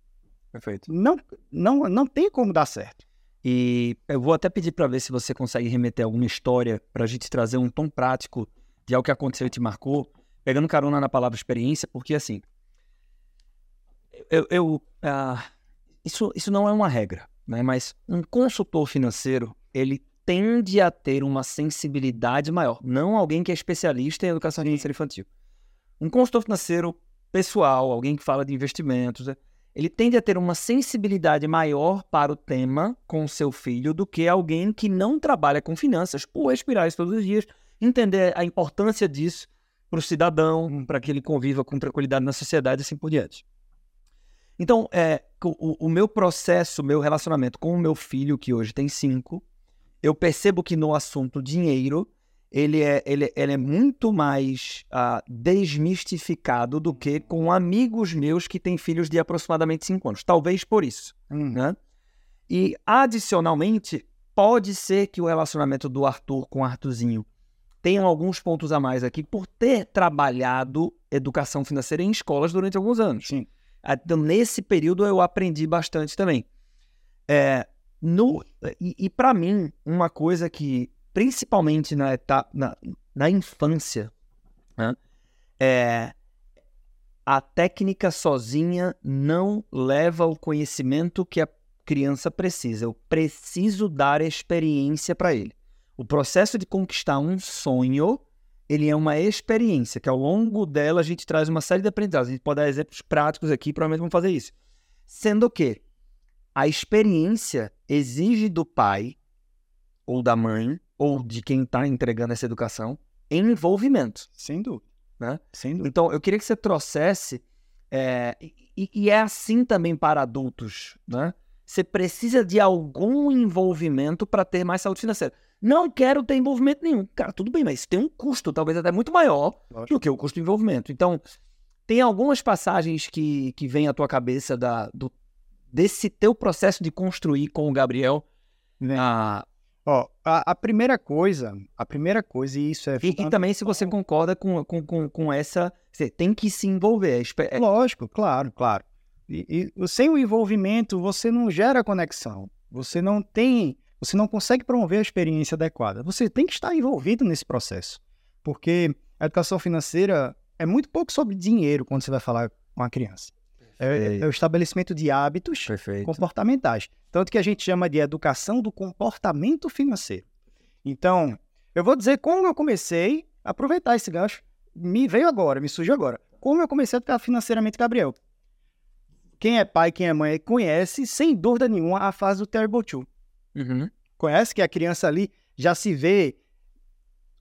Perfeito. Não, não, não tem como dar certo. E eu vou até pedir para ver se você consegue remeter alguma história para a gente trazer um tom prático de algo que aconteceu e te marcou, pegando carona na palavra experiência, porque assim, eu, eu, ah, isso, isso não é uma regra, né? Mas um consultor financeiro ele tende a ter uma sensibilidade maior, não alguém que é especialista em educação financeira infantil. Um consultor financeiro pessoal, alguém que fala de investimentos, né? Ele tende a ter uma sensibilidade maior para o tema com o seu filho do que alguém que não trabalha com finanças, por respirar isso todos os dias, entender a importância disso para o cidadão, para que ele conviva com tranquilidade na sociedade e assim por diante. Então, é, o, o meu processo, o meu relacionamento com o meu filho, que hoje tem cinco, eu percebo que no assunto dinheiro, ele é, ele, ele é muito mais ah, desmistificado do que com amigos meus que têm filhos de aproximadamente 5 anos. Talvez por isso. Né? E, adicionalmente, pode ser que o relacionamento do Arthur com o Arthurzinho tenha alguns pontos a mais aqui por ter trabalhado educação financeira em escolas durante alguns anos. Sim. Ah, Então, nesse período, eu aprendi bastante também. É, no, e e para mim, uma coisa que, principalmente na etapa, na, na infância, né, é, a técnica sozinha não leva o conhecimento que a criança precisa. Eu preciso dar experiência para ele. O processo de conquistar um sonho, ele é uma experiência, que ao longo dela a gente traz uma série de aprendizados. A gente pode dar exemplos práticos aqui, provavelmente vamos fazer isso. Sendo que a experiência exige do pai, ou da mãe, ou de quem está entregando essa educação, envolvimento. Sem dúvida. Né? Sem dúvida. Então, eu queria que você trouxesse. é, e, e é assim também para adultos, né? Você precisa de algum envolvimento para ter mais saúde financeira. Não quero ter envolvimento nenhum. Cara, tudo bem, mas isso tem um custo, talvez até muito maior do que o custo do envolvimento. Então, tem algumas passagens que, que vêm à tua cabeça da, do, desse teu processo de construir com o Gabriel Né? a, Ó, a, a primeira coisa, a primeira coisa, e isso é E, e também se você concorda com, com, com, com essa. Você tem que se envolver. é é- Lógico, claro, claro. E, e sem o envolvimento, você não gera conexão. Você não tem, você não consegue promover a experiência adequada. Você tem que estar envolvido nesse processo. Porque a educação financeira é muito pouco sobre dinheiro quando você vai falar com a criança. É, é o estabelecimento de hábitos Perfeito. comportamentais. Tanto que a gente chama de educação do comportamento financeiro. Então, eu vou dizer como eu comecei a aproveitar esse gancho. Me veio agora, me surgiu agora. Como eu comecei a educar financeiramente Gabriel. Quem é pai, quem é mãe, conhece, sem dúvida nenhuma, a fase do Terrible Two. Uhum. Conhece que a criança ali já se vê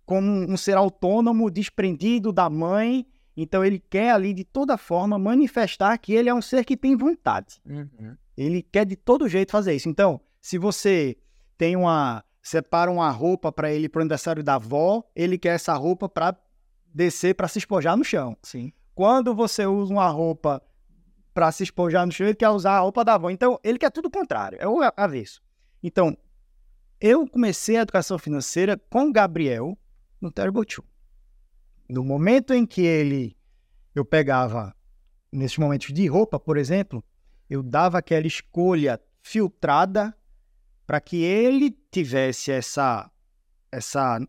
como um ser autônomo, desprendido da mãe. Então, ele quer ali, de toda forma, manifestar que ele é um ser que tem vontade. Uhum. Ele quer de todo jeito fazer isso. Então, se você tem uma. separa uma roupa para ele para o aniversário da avó, ele quer essa roupa para descer para se espojar no chão. Sim. Quando você usa uma roupa para se espojar no chão, ele quer usar a roupa da avó. Então, ele quer tudo o contrário, é o avesso. Então, eu comecei a educação financeira com o Gabriel no Terrible Two. No momento em que ele, eu pegava, nesses momentos de roupa, por exemplo, eu dava aquela escolha filtrada para que ele tivesse essa, essa,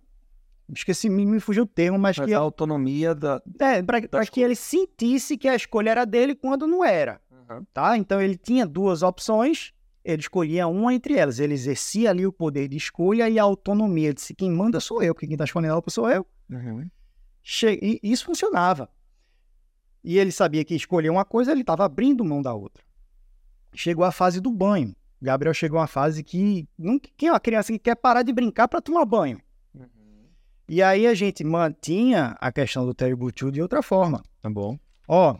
esqueci, me, me fugiu o termo, mas que a autonomia da. é, para que ele sentisse que a escolha era dele quando não era, tá? Então ele tinha duas opções, ele escolhia uma entre elas. Ele exercia ali o poder de escolha e a autonomia. Ele disse, quem manda sou eu, quem está escolhendo a roupa sou eu. Uhum. E isso funcionava. E ele sabia que escolher uma coisa, ele estava abrindo mão da outra. Chegou a fase do banho. Gabriel chegou a uma fase que não quem é uma criança que quer parar de brincar para tomar banho. E aí a gente mantinha a questão do Terrible Two de outra forma. Tá bom. Ó,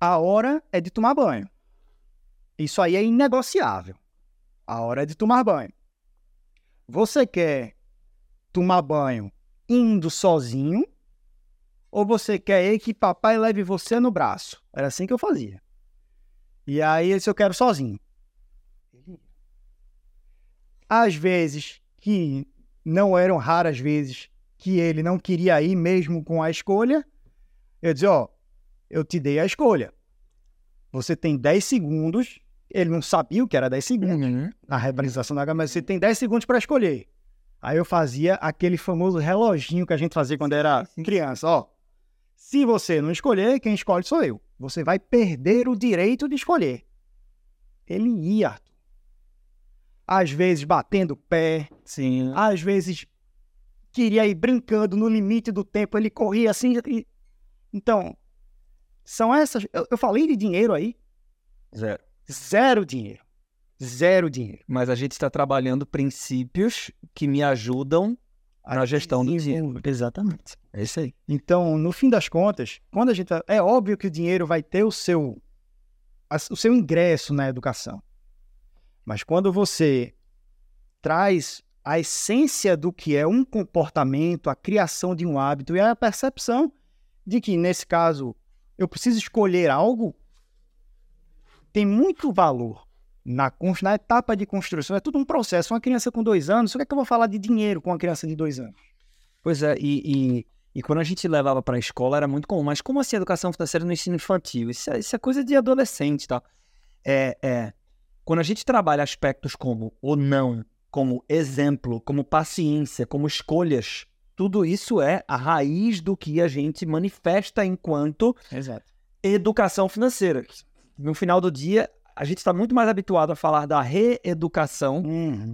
a hora é de tomar banho. Isso aí é inegociável. A hora é de tomar banho. Você quer tomar banho indo sozinho ou você quer que papai leve você no braço? Era assim que eu fazia. E aí, esse eu quero sozinho. Às vezes, que não eram raras vezes, que ele não queria ir mesmo com a escolha, eu dizia, ó, eu te dei a escolha. Você tem 10 segundos. Ele não sabia o que era 10 segundos Uhum. na representação da mas você tem 10 segundos para escolher. Aí eu fazia aquele famoso reloginho que a gente fazia quando era criança, ó. Se você não escolher, quem escolhe sou eu. Você vai perder o direito de escolher. Ele ia, Arthur. Às vezes batendo pé, Sim. às vezes queria ir brincando no limite do tempo, ele corria assim. e- Então, são essas. Eu, eu falei de dinheiro aí, Zero. zero dinheiro. Zero dinheiro. Mas a gente está trabalhando princípios que me ajudam na gestão do dinheiro. Exatamente. É isso aí. Então, no fim das contas, quando a gente. vai- É óbvio que o dinheiro vai ter o seu, o seu ingresso na educação. Mas quando você traz a essência do que é um comportamento, a criação de um hábito e a percepção de que, nesse caso, eu preciso escolher algo, tem muito valor na, na etapa de construção. É tudo um processo. Uma criança com dois anos, o que é que eu vou falar de dinheiro com uma criança de dois anos? Pois é, e, e, e quando a gente levava para a escola era muito comum. Mas como assim educação financeira no ensino infantil? Isso é, isso é coisa de adolescente, tá? É, é, quando a gente trabalha aspectos como o não, como exemplo, como paciência, como escolhas, tudo isso é a raiz do que a gente manifesta enquanto Exato. educação financeira. No final do dia, a gente está muito mais habituado a falar da reeducação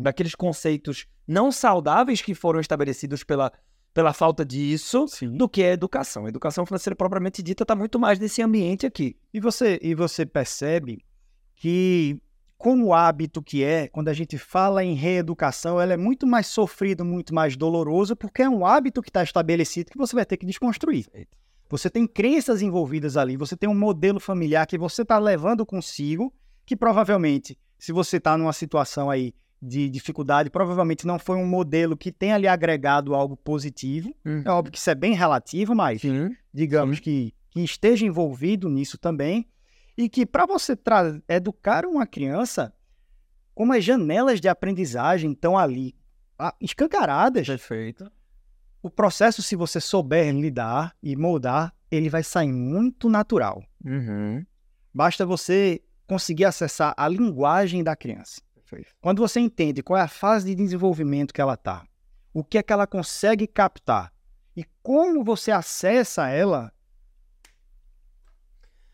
daqueles conceitos não saudáveis que foram estabelecidos pela, pela falta disso Sim. do que a educação. A educação financeira propriamente dita está muito mais nesse ambiente aqui. E você, e você percebe que, como hábito que é, quando a gente fala em reeducação, ela é muito mais sofrido, muito mais doloroso, porque é um hábito que está estabelecido que você vai ter que desconstruir. Você tem crenças envolvidas ali, você tem um modelo familiar que você está levando consigo, que provavelmente, se você está numa situação aí de dificuldade, provavelmente não foi um modelo que tenha lhe agregado algo positivo. É óbvio que isso é bem relativo, mas Sim. digamos que, que esteja envolvido nisso também. E que para você educar uma criança, como as janelas de aprendizagem estão ali ah, escancaradas, Perfeito. o processo, se você souber lidar e moldar, ele vai sair muito natural. Uhum. Basta você conseguir acessar a linguagem da criança. Quando você entende qual é a fase de desenvolvimento que ela está, o que é que ela consegue captar e como você acessa ela,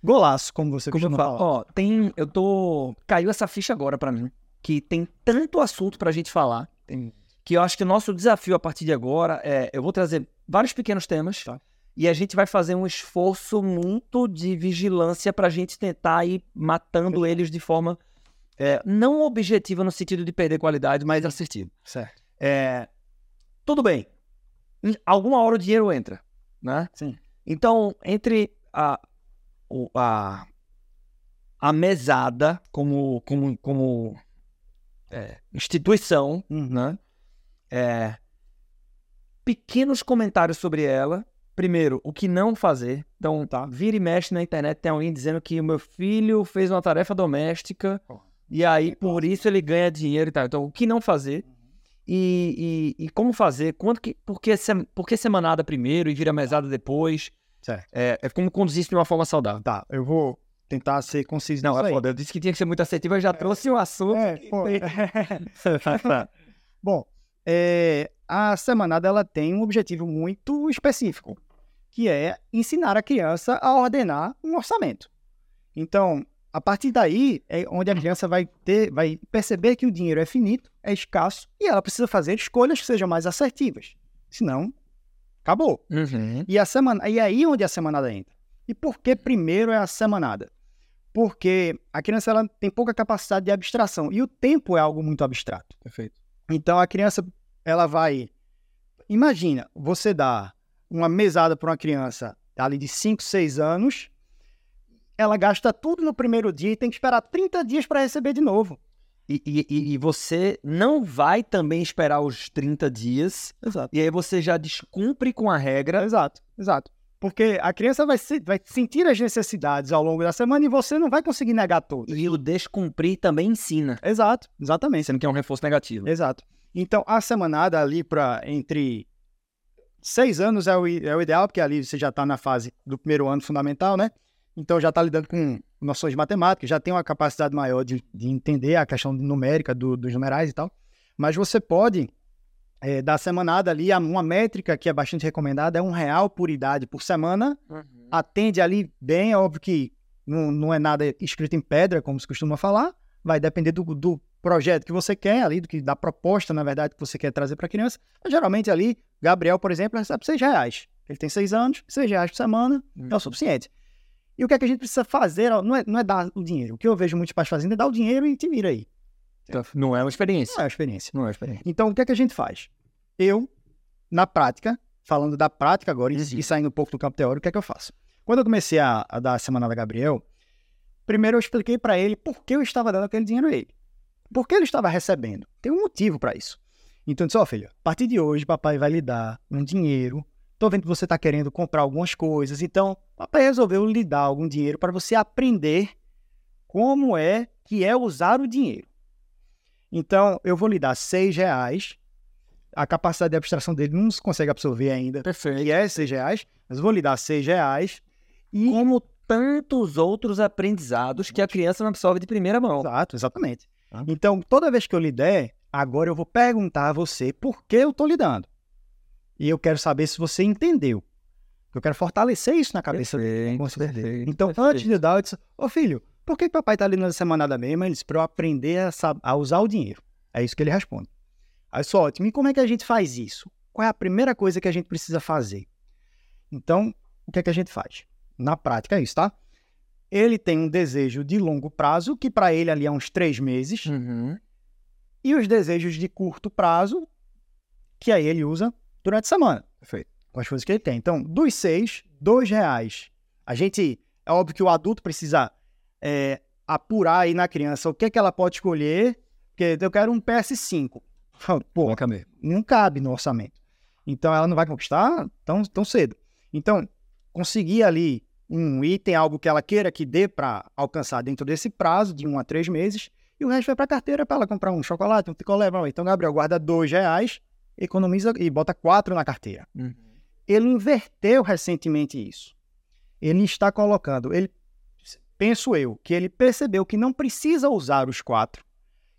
golaço, como você Como costuma falar. ó, tem, eu tô, caiu essa ficha agora pra mim, que tem tanto assunto pra gente falar, Tem- que eu acho que o nosso desafio a partir de agora é, eu vou trazer vários pequenos temas, Tá. E a gente vai fazer um esforço muito de vigilância pra gente tentar ir matando eles de forma é, não objetiva no sentido de perder qualidade, mas assertiva. Certo. É, tudo bem. Em alguma hora o dinheiro entra, né? Sim. Então, entre a, a, a mesada como, como, como é, instituição, Uhum. né? É, pequenos comentários sobre ela. Primeiro, o que não fazer. Então, Tá. vira e mexe na internet, tem alguém dizendo que o meu filho fez uma tarefa doméstica e aí por isso ele ganha dinheiro e tal. Então, o que não fazer e, e, e como fazer, quanto que, por, que sem- por que semanada primeiro e vira mesada depois. Certo. É, é como conduzir isso de uma forma saudável. Tá, eu vou tentar ser conciso Não, é foda. Eu disse que tinha que ser muito assertivo, eu já trouxe o assunto. É, que pô. tem- Bom, é, a semanada ela tem um objetivo muito específico, que é ensinar a criança a ordenar um orçamento. Então, a partir daí é onde a criança vai ter, vai perceber que o dinheiro é finito, é escasso e ela precisa fazer escolhas que sejam mais assertivas. Senão, acabou. Uhum. E a semana, e aí onde a semanada entra. E por que primeiro é a semanada? Porque a criança ela tem pouca capacidade de abstração e o tempo é algo muito abstrato. Perfeito. Então a criança ela vai imagina, você dá uma mesada para uma criança ali de 5, 6 anos, ela gasta tudo no primeiro dia e tem que esperar 30 dias para receber de novo. E, e- e- você não vai também esperar os 30 dias, Exato. e aí você já descumpre com a regra. Exato, exato. Porque a criança vai, se- vai sentir as necessidades ao longo da semana e você não vai conseguir negar todas. E o descumprir também ensina, Exato, exatamente. sendo que é um reforço negativo. Exato. Então, a semanada ali para entre seis anos é o, é o ideal, porque ali você já está na fase do primeiro ano fundamental, né? Então, já está lidando com noções de matemática, já tem uma capacidade maior de, de entender a questão numérica do- dos numerais e tal. Mas você pode eh, dar semanada ali, uma métrica que é bastante recomendada é um real por idade por semana, atende ali bem, é óbvio que não, não é nada escrito em pedra, como se costuma falar, vai depender do, do projeto que você quer ali, do que da proposta, na verdade, que você quer trazer para a criança. Mas, geralmente ali, Gabriel, por exemplo, recebe seis reais. Ele tem seis anos, seis reais por semana é o suficiente. E o que é que a gente precisa fazer? Não é, não é dar o dinheiro. O que eu vejo muitos pais fazendo é dar o dinheiro e te vira aí. Então, Não é uma experiência. Não é a experiência. Não é uma experiência. Então, o que é que a gente faz? Eu, na prática, falando da prática agora e, Uhum. e saindo um pouco do campo teórico, o que é que eu faço? Quando eu comecei a, a dar a semana da Gabriel, primeiro eu expliquei para ele por que eu estava dando aquele dinheiro a ele. Por que ele estava recebendo? Tem um motivo para isso. Então, eu disse, ó, filho, a partir de hoje, papai vai lhe dar um dinheiro. Tô vendo que você está querendo comprar algumas coisas. Então, papai resolveu lhe dar algum dinheiro para você aprender como é que é usar o dinheiro. Então, eu vou lhe dar seis reais. A capacidade de abstração dele não se consegue absorver ainda. Perfeito. E é seis reais, mas eu vou lhe dar seis reais. E... Como tantos outros aprendizados que a criança não absorve de primeira mão. Exato, exatamente. Ah. Então, toda vez que eu lhe der, agora eu vou perguntar a você por que eu estou lhe dando. E eu quero saber se você entendeu. Eu quero fortalecer isso na cabeça dele. certeza. Então, antes de dar, eu disse, ô filho, por que papai está lhe dando essa manada mesmo? Ele disse, para eu aprender a, a usar o dinheiro. É isso que ele responde. Aí eu sou ótimo. E como é que a gente faz isso? Qual é a primeira coisa que a gente precisa fazer? Então, o que é que a gente faz? Na prática é isso, tá? Ele tem um desejo de longo prazo, que para ele ali é uns três meses, Uhum. E os desejos de curto prazo, que aí ele usa durante a semana. Perfeito. Com as coisas que ele tem. Então, dos seis, dois reais. A gente, é óbvio que o adulto precisa é, apurar aí na criança o que, é que ela pode escolher, porque eu quero um PS5. Pô, Coloca mesmo. não cabe no orçamento. Então ela não vai conquistar tão, tão cedo. Então, conseguir ali um item, algo que ela queira que dê para alcançar dentro desse prazo, de um a três meses, e o resto vai para a carteira para ela comprar um chocolate, um picolé. Bom, Então, Gabriel guarda dois reais, economiza e bota quatro na carteira. Uhum. Ele inverteu recentemente isso. Ele está colocando, ele, penso eu, que ele percebeu que não precisa usar os quatro.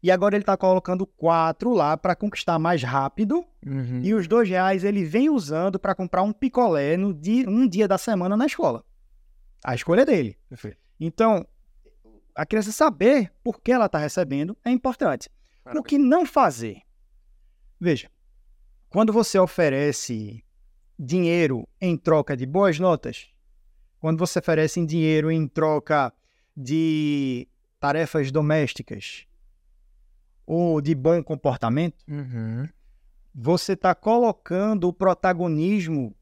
E agora ele está colocando quatro lá para conquistar mais rápido. Uhum. E os dois reais ele vem usando para comprar um picolé no dia, um dia da semana na escola. A escolha é dele. Perfeito. Então, a criança saber por que ela está recebendo é importante. O que não fazer? Veja, quando você oferece dinheiro em troca de boas notas, quando você oferece dinheiro em troca de tarefas domésticas ou de bom comportamento, Uhum. você está colocando o protagonismo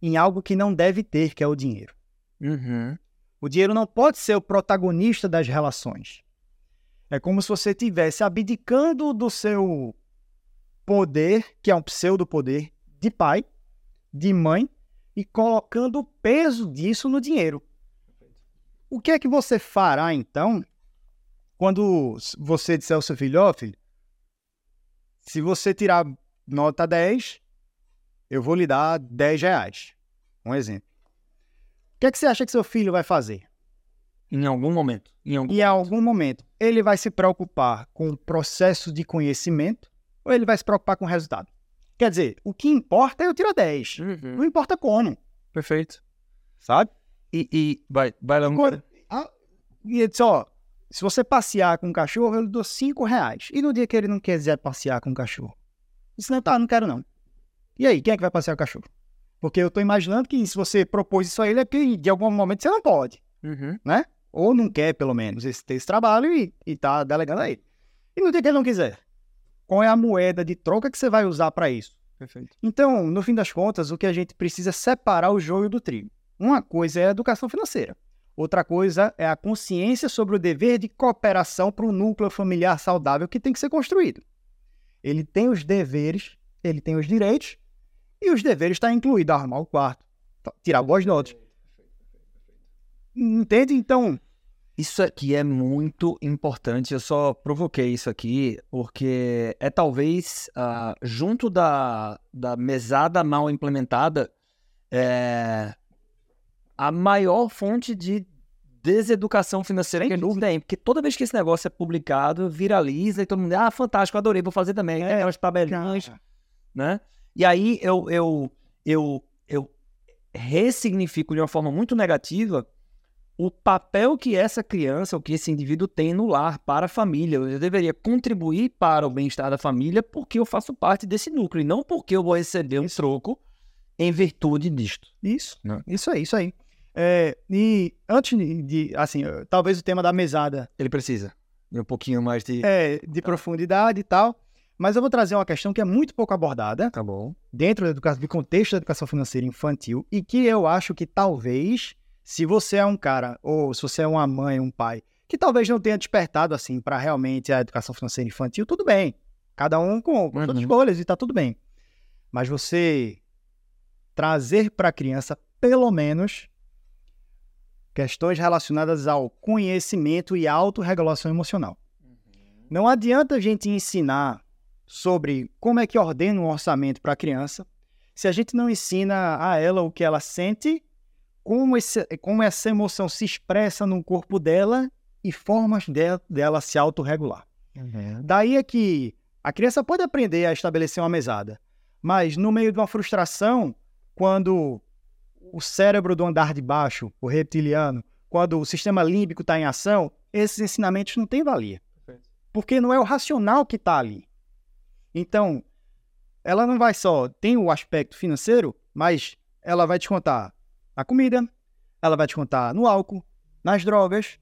em algo que não deve ter, que é o dinheiro. Uhum. O dinheiro não pode ser o protagonista das relações. É como se você estivesse abdicando do seu poder, que é um pseudo-poder, de pai, de mãe, e colocando o peso disso no dinheiro. O que é que você fará, então, quando você disser ao seu filho, ó filho, se você tirar nota 10, eu vou lhe dar 10 reais. Um exemplo. O que é que você acha que seu filho vai fazer? Em algum momento. Em algum... E em algum momento, ele vai se preocupar com o processo de conhecimento ou ele vai se preocupar com o resultado? Quer dizer, o que importa é eu tirar 10. Uhum. Não importa como, Perfeito. sabe? E, e vai, vai lá. Quando- ah, E ele disse, ó, se você passear com um cachorro, eu lhe dou 5 reais. E no dia que ele não quiser passear com o cachorro? Disse, não, tá, não quero não. E aí, quem é que vai passear com o cachorro? Porque eu tô imaginando que se você propôs isso a ele é porque de algum momento você não pode. Uhum. Ou não quer, pelo menos, esse, ter esse trabalho e, e tá delegando a ele. E no dia que ele não quiser? Qual é a moeda de troca que você vai usar para isso? Perfeito. Então, no fim das contas, o que a gente precisa é separar o joio do trigo. Uma coisa é a educação financeira. Outra coisa é a consciência sobre o dever de cooperação para um núcleo familiar saudável que tem que ser construído. Ele tem os deveres, ele tem os direitos, e os deveres estão incluídos arrumar o quarto, t- tirar boas notas. Entende? Então, Isso aqui é muito importante. Eu só provoquei isso aqui porque é talvez, ah, junto da, da mesada mal implementada, é, a maior fonte de deseducação financeira que a gente tem. Porque toda vez que esse negócio é publicado, viraliza e todo mundo, ah, fantástico, adorei, vou fazer também. É, umas tabelinhas, né? E aí eu, eu, eu, eu ressignifico de uma forma muito negativa o papel que essa criança, ou que esse indivíduo tem no lar, para a família. Eu deveria contribuir para o bem-estar da família porque eu faço parte desse núcleo, e não porque eu vou receber um troco em virtude disto. Isso, Né? isso aí, isso aí. É, e antes de, assim, talvez o tema da mesada Ele precisa de um pouquinho mais de. é de profundidade e tal, mas eu vou trazer uma questão que é muito pouco abordada Tá bom. dentro da educação, do contexto da educação financeira infantil e que eu acho que talvez, se você é um cara ou se você é uma mãe, um pai, que talvez não tenha despertado assim para realmente a educação financeira infantil, tudo bem. Cada um com suas Uhum. escolhas e tá tudo bem. Mas você trazer para a criança pelo menos questões relacionadas ao conhecimento e autorregulação emocional. Não adianta a gente ensinar sobre como é que ordena um orçamento para a criança se a gente não ensina a ela o que ela sente, como, esse, como essa emoção se expressa no corpo dela e formas de- dela se autorregular. Daí é que a criança pode aprender a estabelecer uma mesada, mas no meio de uma frustração, quando o cérebro do andar de baixo, o reptiliano, quando o sistema límbico está em ação, esses ensinamentos não têm valia. Porque não é o racional que está ali. Então, ela não vai só, tem o aspecto financeiro, mas ela vai descontar na comida, ela vai descontar no álcool, nas drogas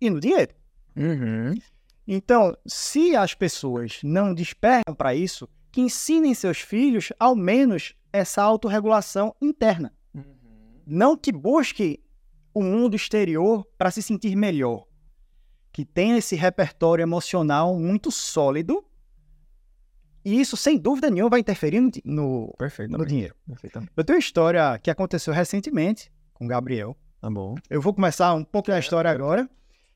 e no dinheiro. Uhum. Então, se as pessoas não despertam para isso, que ensinem seus filhos, ao menos, essa autorregulação interna. Não que busque o mundo exterior para se sentir melhor. Que tenha esse repertório emocional muito sólido. E isso, sem dúvida nenhuma, vai interferir no, no, Perfeito. no dinheiro. Perfeitamente. Eu tenho uma história que aconteceu recentemente com o Gabriel. Tá bom. Eu vou começar um pouco da história agora,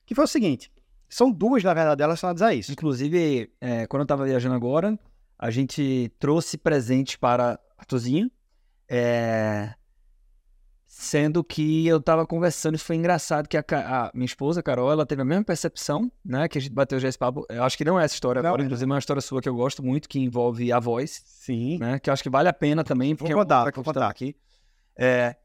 que foi o seguinte. São duas, na verdade, relacionadas a isso. Inclusive, é, quando eu tava viajando agora, a gente trouxe presente para a Tuzinha. É, sendo que eu tava conversando, isso foi engraçado, que a, a minha esposa, Carol, ela teve a mesma percepção, né? Que a gente bateu já esse papo. Eu acho que não é essa história Não, agora, é. inclusive é uma história sua que eu gosto muito, que envolve a voz, Sim. né? Que eu acho que vale a pena também, porque Vou é contar, vou contar. aqui. É,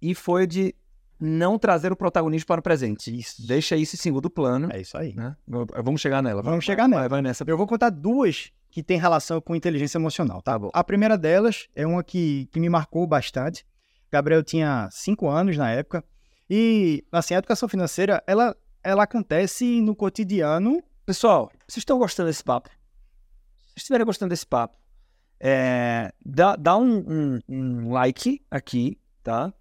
e foi de não trazer o protagonismo para o presente. Isso. Deixa isso em segundo plano, É isso aí. né? Vamos chegar nela. Vamos vai, chegar vai, nela. Vai nessa. Eu vou contar duas que têm relação com inteligência emocional, tá? Tá bom. A primeira delas é uma que, que me marcou bastante. Gabriel tinha cinco anos na época. E, assim, a educação financeira, ela, ela acontece no cotidiano. Pessoal, vocês estão gostando desse papo? Se vocês estiverem gostando desse papo, é, dá, dá um, um- um like aqui, tá?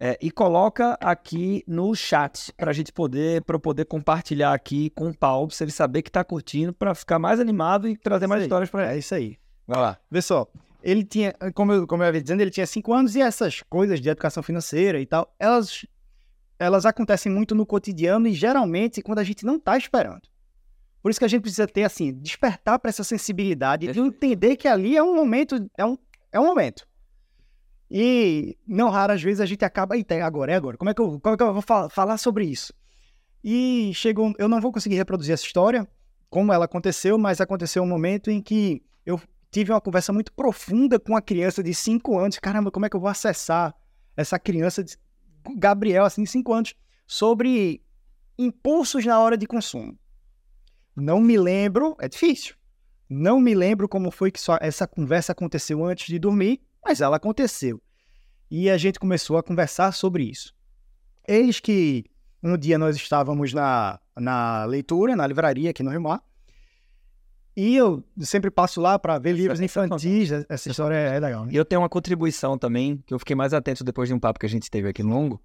É, e coloca aqui no chat para a gente poder, para eu poder compartilhar aqui com o Paulo, para ele saber que tá curtindo, para ficar mais animado e trazer mais Isso aí. histórias para ele. É isso aí. Vai lá. Vê só, ele tinha, como eu, como eu havia dizendo, ele tinha cinco anos e essas coisas de educação financeira e tal, elas, elas acontecem muito no cotidiano e geralmente quando a gente não tá esperando. Por isso que a gente precisa ter, assim, despertar para essa sensibilidade de entender que ali é um momento, é um, é um momento. E não raras vezes a gente acaba, eita, é agora, é agora, como é que eu, como é que eu vou fa- falar sobre isso? E chegou, eu não vou conseguir reproduzir essa história, como ela aconteceu, mas aconteceu um momento em que eu tive uma conversa muito profunda com uma criança de 5 anos. Caramba, como é que eu vou acessar essa criança, de, Gabriel, assim, de 5 anos, sobre impulsos na hora de consumo? Não me lembro, é difícil. Não me lembro como foi que essa conversa aconteceu antes de dormir, mas ela aconteceu. E a gente começou a conversar sobre isso. Eis que um dia nós estávamos na, na leitura, na livraria aqui no Rio Mar, e eu sempre passo lá para ver livros é infantis. Essa história é legal, né? E eu tenho uma contribuição também, que eu fiquei mais atento depois de um papo que a gente teve aqui longo.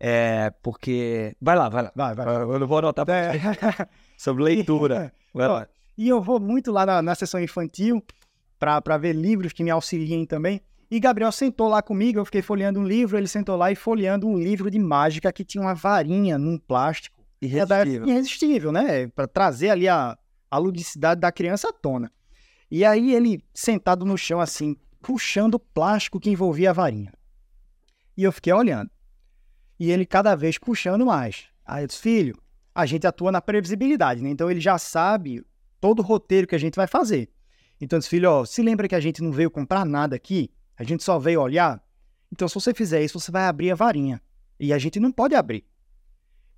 É porque. Vai lá, vai lá. Vai, vai. Eu não vou anotar pra É. sobre leitura. Vai lá. E eu vou muito lá na, na sessão infantil para ver livros que me auxiliem também. E Gabriel sentou lá comigo, eu fiquei folheando um livro, ele sentou lá e folheando um livro de mágica que tinha uma varinha num plástico. É Irresistível. irresistível, né? Para trazer ali a, a ludicidade da criança à tona. E aí ele sentado no chão assim, puxando o plástico que envolvia a varinha. E eu fiquei olhando. E ele cada vez puxando mais. Aí eu disse, filho, a gente atua na previsibilidade, né? Então ele já sabe todo o roteiro que a gente vai fazer. Então eu disse, filho, ó, se lembra que a gente não veio comprar nada aqui? A gente só veio olhar? Então se você fizer isso, você vai abrir a varinha. E a gente não pode abrir.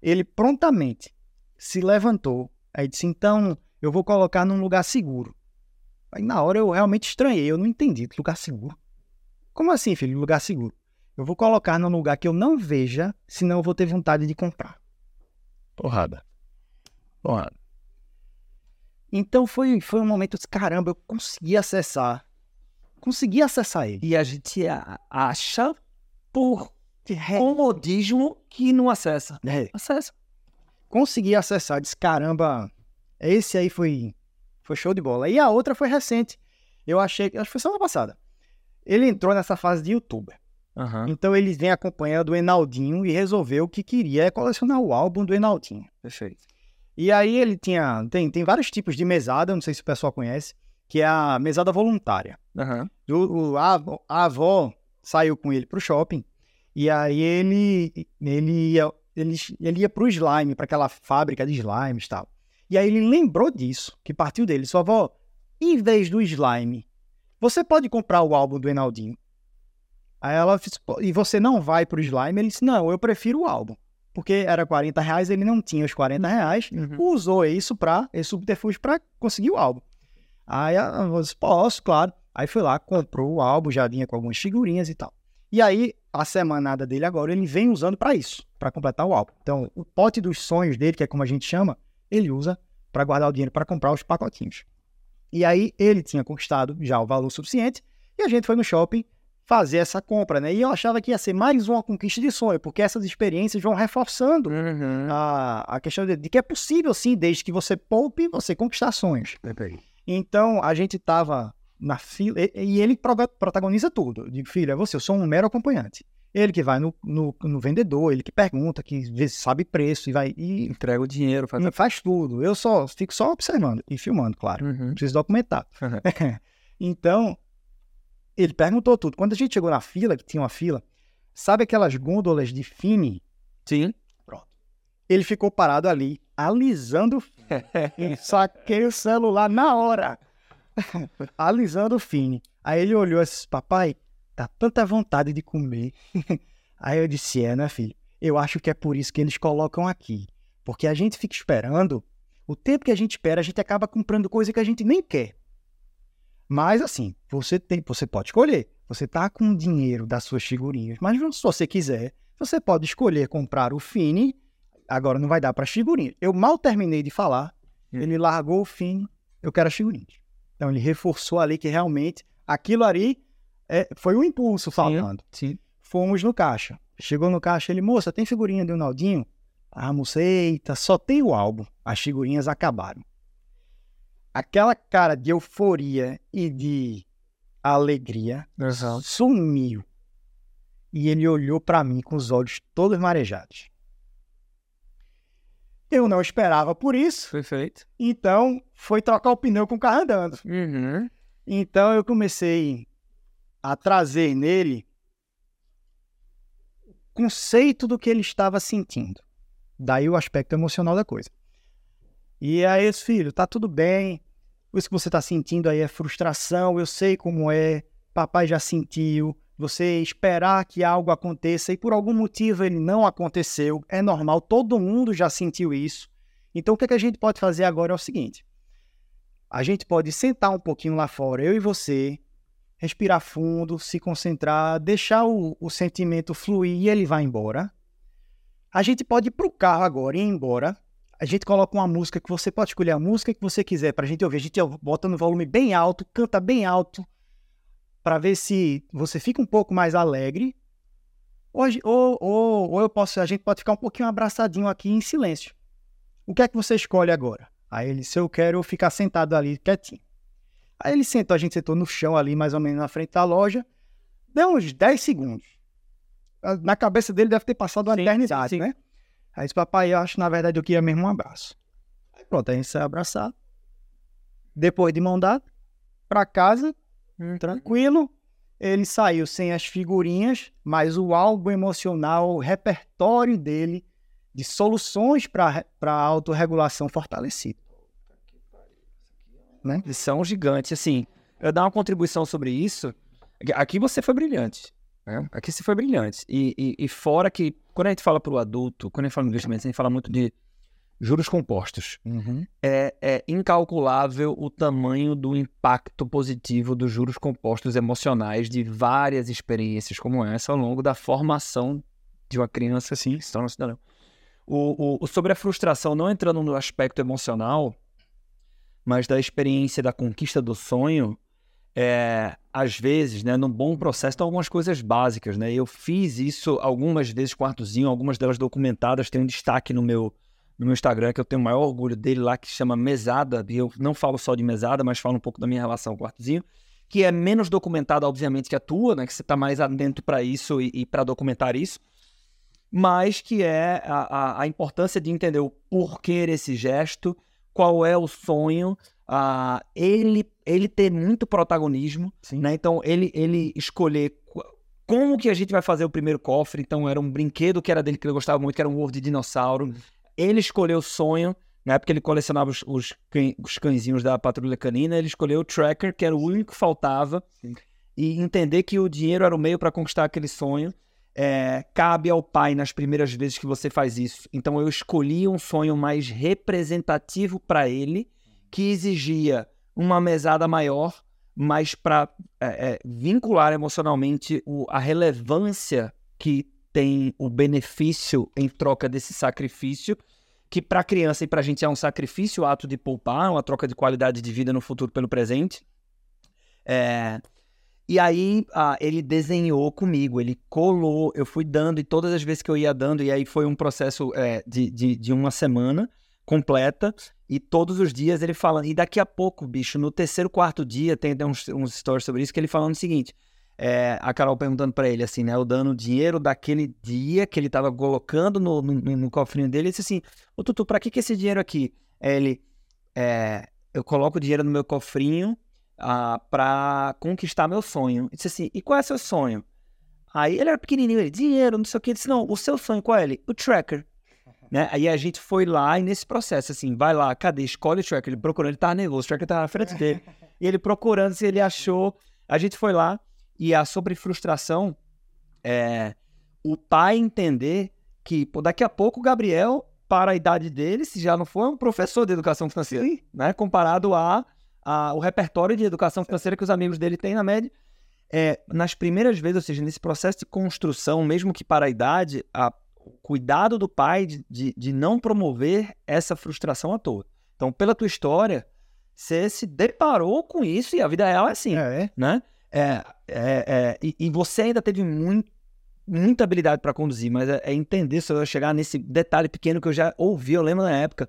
Ele prontamente se levantou. Aí disse, então eu vou colocar num lugar seguro. Aí na hora eu realmente estranhei, eu não entendi. Lugar seguro? Como assim, filho? Lugar seguro? Eu vou colocar num lugar que eu não veja, senão eu vou ter vontade de comprar. Porrada. Porrada. Então foi, foi um momento, disse, caramba, eu consegui acessar. Consegui acessar ele. E a gente a- acha por comodismo que não acessa. É, Acessa. consegui acessar, disse, caramba, esse aí foi, foi show de bola. E a outra foi recente. Eu achei, acho que foi semana passada. Ele entrou nessa fase de youtuber. Aham. Então ele vem acompanhando o Enaldinho e resolveu que queria colecionar o álbum do Enaldinho. Perfeito. E aí ele tinha. Tem, tem vários tipos de mesada, não sei se o pessoal conhece, que é a mesada voluntária. Aham. O, o- a, avó- a avó saiu com ele pro shopping e aí ele ele ia, ele, ele ia pro slime, para aquela fábrica de slimes e tal. E aí ele lembrou disso, que partiu dele. Sua avó, em vez do slime, você pode comprar o álbum do Enaldinho. Aí ela disse, "Pô, e você não vai pro slime? Ele disse, não, eu prefiro o álbum. Porque era 40 reais, ele não tinha os 40 reais, Uhum. usou isso pra, esse subterfúgio pra conseguir o álbum. Aí eu disse, posso, claro. Aí foi lá, comprou o álbum, já vinha com algumas figurinhas e tal. E aí, a semanada dele agora, ele vem usando pra isso, pra completar o álbum. Então, o pote dos sonhos dele, que é como a gente chama, ele usa pra guardar o dinheiro pra comprar os pacotinhos. E aí, ele tinha conquistado já o valor suficiente e a gente foi no shopping fazer essa compra, né? E eu achava que ia ser mais uma conquista de sonho, porque essas experiências vão reforçando Uhum. a, a questão de, de que é possível, sim, desde que você poupe, você conquistar sonhos. Perfeito. Então, a gente tava na fila, e, e ele protagoniza tudo. Eu digo, filho, é você, eu sou um mero acompanhante. Ele que vai no, no, no vendedor, ele que pergunta, que sabe preço e vai. E Entrega o dinheiro, faz. faz tudo. Eu só fico só observando e filmando, claro. Uhum. Preciso documentar. então, ele perguntou tudo. Quando a gente chegou na fila, que tinha uma fila, sabe aquelas gôndolas de Fini? Sim. Ele ficou parado ali, alisando o Fini. Saquei o celular na hora. alisando o Fini. Aí ele olhou e disse, papai, tá tanta vontade de comer. Aí eu disse, é, né, filho? Eu acho que é por isso que eles colocam aqui. Porque a gente fica esperando, o tempo que a gente espera, a gente acaba comprando coisa que a gente nem quer. Mas assim, você tem, você pode escolher. Você tá com o dinheiro das suas figurinhas, mas se você quiser, você pode escolher comprar o Fini. Agora não vai dar para figurinhas. Eu mal terminei de falar, Hum. ele largou o Fini, eu quero as figurinhas. Então ele reforçou ali que realmente aquilo ali é, foi um impulso falando. Sim. Fomos no caixa. Chegou no caixa, ele, moça, tem figurinha do Naldinho? Ah, moça, eita, só tem o álbum. As figurinhas acabaram. Aquela cara de euforia e de alegria sumiu. E ele olhou para mim com os olhos todos marejados. Eu não esperava por isso, Perfeito. então foi trocar o pneu com o carro andando. Uhum. Então eu comecei a trazer nele o conceito do que ele estava sentindo. Daí o aspecto emocional da coisa. E aí, filho, tá tudo bem. Isso que você tá sentindo aí é frustração, eu sei como é. Papai já sentiu. Você esperar que algo aconteça e por algum motivo ele não aconteceu, é normal, todo mundo já sentiu isso. Então o que, é que a gente pode fazer agora é o seguinte: a gente pode sentar um pouquinho lá fora, eu e você, respirar fundo, se concentrar, deixar o, o sentimento fluir e ele vai embora. A gente pode ir pro carro agora e ir embora. A gente coloca uma música que você pode escolher a música que você quiser pra gente ouvir. A gente bota no volume bem alto, canta bem alto, para ver se você fica um pouco mais alegre. Ou, ou, ou, ou eu posso, a gente pode ficar um pouquinho abraçadinho aqui em silêncio. O que é que você escolhe agora? Aí ele, se eu quero ficar sentado ali quietinho. Aí ele sentou, a gente sentou no chão ali, mais ou menos na frente da loja. Deu uns 10 segundos. Na cabeça dele deve ter passado uma Sim, eternidade, sim, sim. né? Aí disse, papai, eu acho na verdade eu queria mesmo um abraço. Aí pronto, a gente saiu abraçado. Depois de mão dada, pra casa, tranquilo. Ele saiu sem as figurinhas, mas o álbum emocional, o repertório dele de soluções para a autorregulação fortalecido. Né? Lição gigante. Assim, eu dar uma contribuição sobre isso. Aqui você foi brilhante. né? Aqui você foi brilhante. E, e, e fora que, quando a gente fala para o adulto, quando a gente fala de investimentos, a gente fala muito de juros compostos. É, é incalculável o tamanho do impacto positivo dos juros compostos emocionais de várias experiências como essa ao longo da formação de uma criança assim, se torna cidadão. O, o- sobre a frustração, não entrando no aspecto emocional, mas da experiência da conquista do sonho, é, às vezes, né, num bom processo, tem algumas coisas básicas, né? Eu fiz isso algumas vezes com Artuzinho, algumas delas documentadas, tem um destaque no meu, no meu Instagram, que eu tenho o maior orgulho dele lá, que chama Mesada, e eu não falo só de Mesada, mas falo um pouco da minha relação com o Artuzinho, que é menos documentada, obviamente, que a tua, né? Que você está mais atento para isso e, e para documentar isso, mas que é a, a, a importância de entender o porquê desse gesto, qual é o sonho, ah, ele, ele ter muito protagonismo, Sim. né? Então, ele, ele escolher como que a gente vai fazer o primeiro cofre. Então, era um brinquedo que era dele que ele gostava muito, que era um ovo de dinossauro. Ele escolheu o sonho, na época ele colecionava os, os, os cãezinhos da patrulha canina, ele escolheu o tracker, que era o único que faltava, Sim. e entender que o dinheiro era o meio para conquistar aquele sonho. É, cabe ao pai nas primeiras vezes que você faz isso. Então eu escolhi um sonho mais representativo para ele, que exigia uma mesada maior, mas para vincular emocionalmente o- a relevância que tem o benefício em troca desse sacrifício, que para a criança e para a gente é um sacrifício, o ato de poupar, uma troca de qualidade de vida no futuro pelo presente. É, e aí ah, ele desenhou comigo, ele colou, eu fui dando, e todas as vezes que eu ia dando, e aí foi um processo é, de, de, de uma semana completa, e todos os dias ele falando, e daqui a pouco, bicho, no terceiro, quarto dia, tem, tem uns, uns stories sobre isso, que ele falando o seguinte, é, a Carol perguntando pra ele assim, né? Eu dando dinheiro daquele dia que ele tava colocando no, no, no cofrinho dele. Ele disse assim: Ô Tutu, pra que, que esse dinheiro aqui? Ele, é, eu coloco o dinheiro no meu cofrinho ah, pra conquistar meu sonho. Ele disse assim: E qual é seu sonho? Aí ele era pequenininho, ele, dinheiro, não sei o que. Ele disse: Não, o seu sonho qual é? Ele, o tracker. Né? Aí a gente foi lá e nesse processo, assim, vai lá, cadê? Escolhe o tracker. Ele procurando, ele tava nervoso, o tracker tava na frente dele. e ele procurando se ele achou. A gente foi lá e a sobre frustração é o pai entender que pô, daqui a pouco o Gabriel, para a idade dele, se já não for um professor de educação financeira, né? Comparado a, a, o repertório de educação financeira que os amigos dele têm na média. É, nas primeiras vezes, ou seja, nesse processo de construção, mesmo que para a idade, a, o cuidado do pai de, de, de não promover essa frustração à toa. Então, pela tua história, você se deparou com isso e a vida real é assim, É, né? É, é, é, e, e você ainda teve muito, muita habilidade para conduzir, mas é, é entender se eu chegar nesse detalhe pequeno que eu já ouvi, eu lembro na época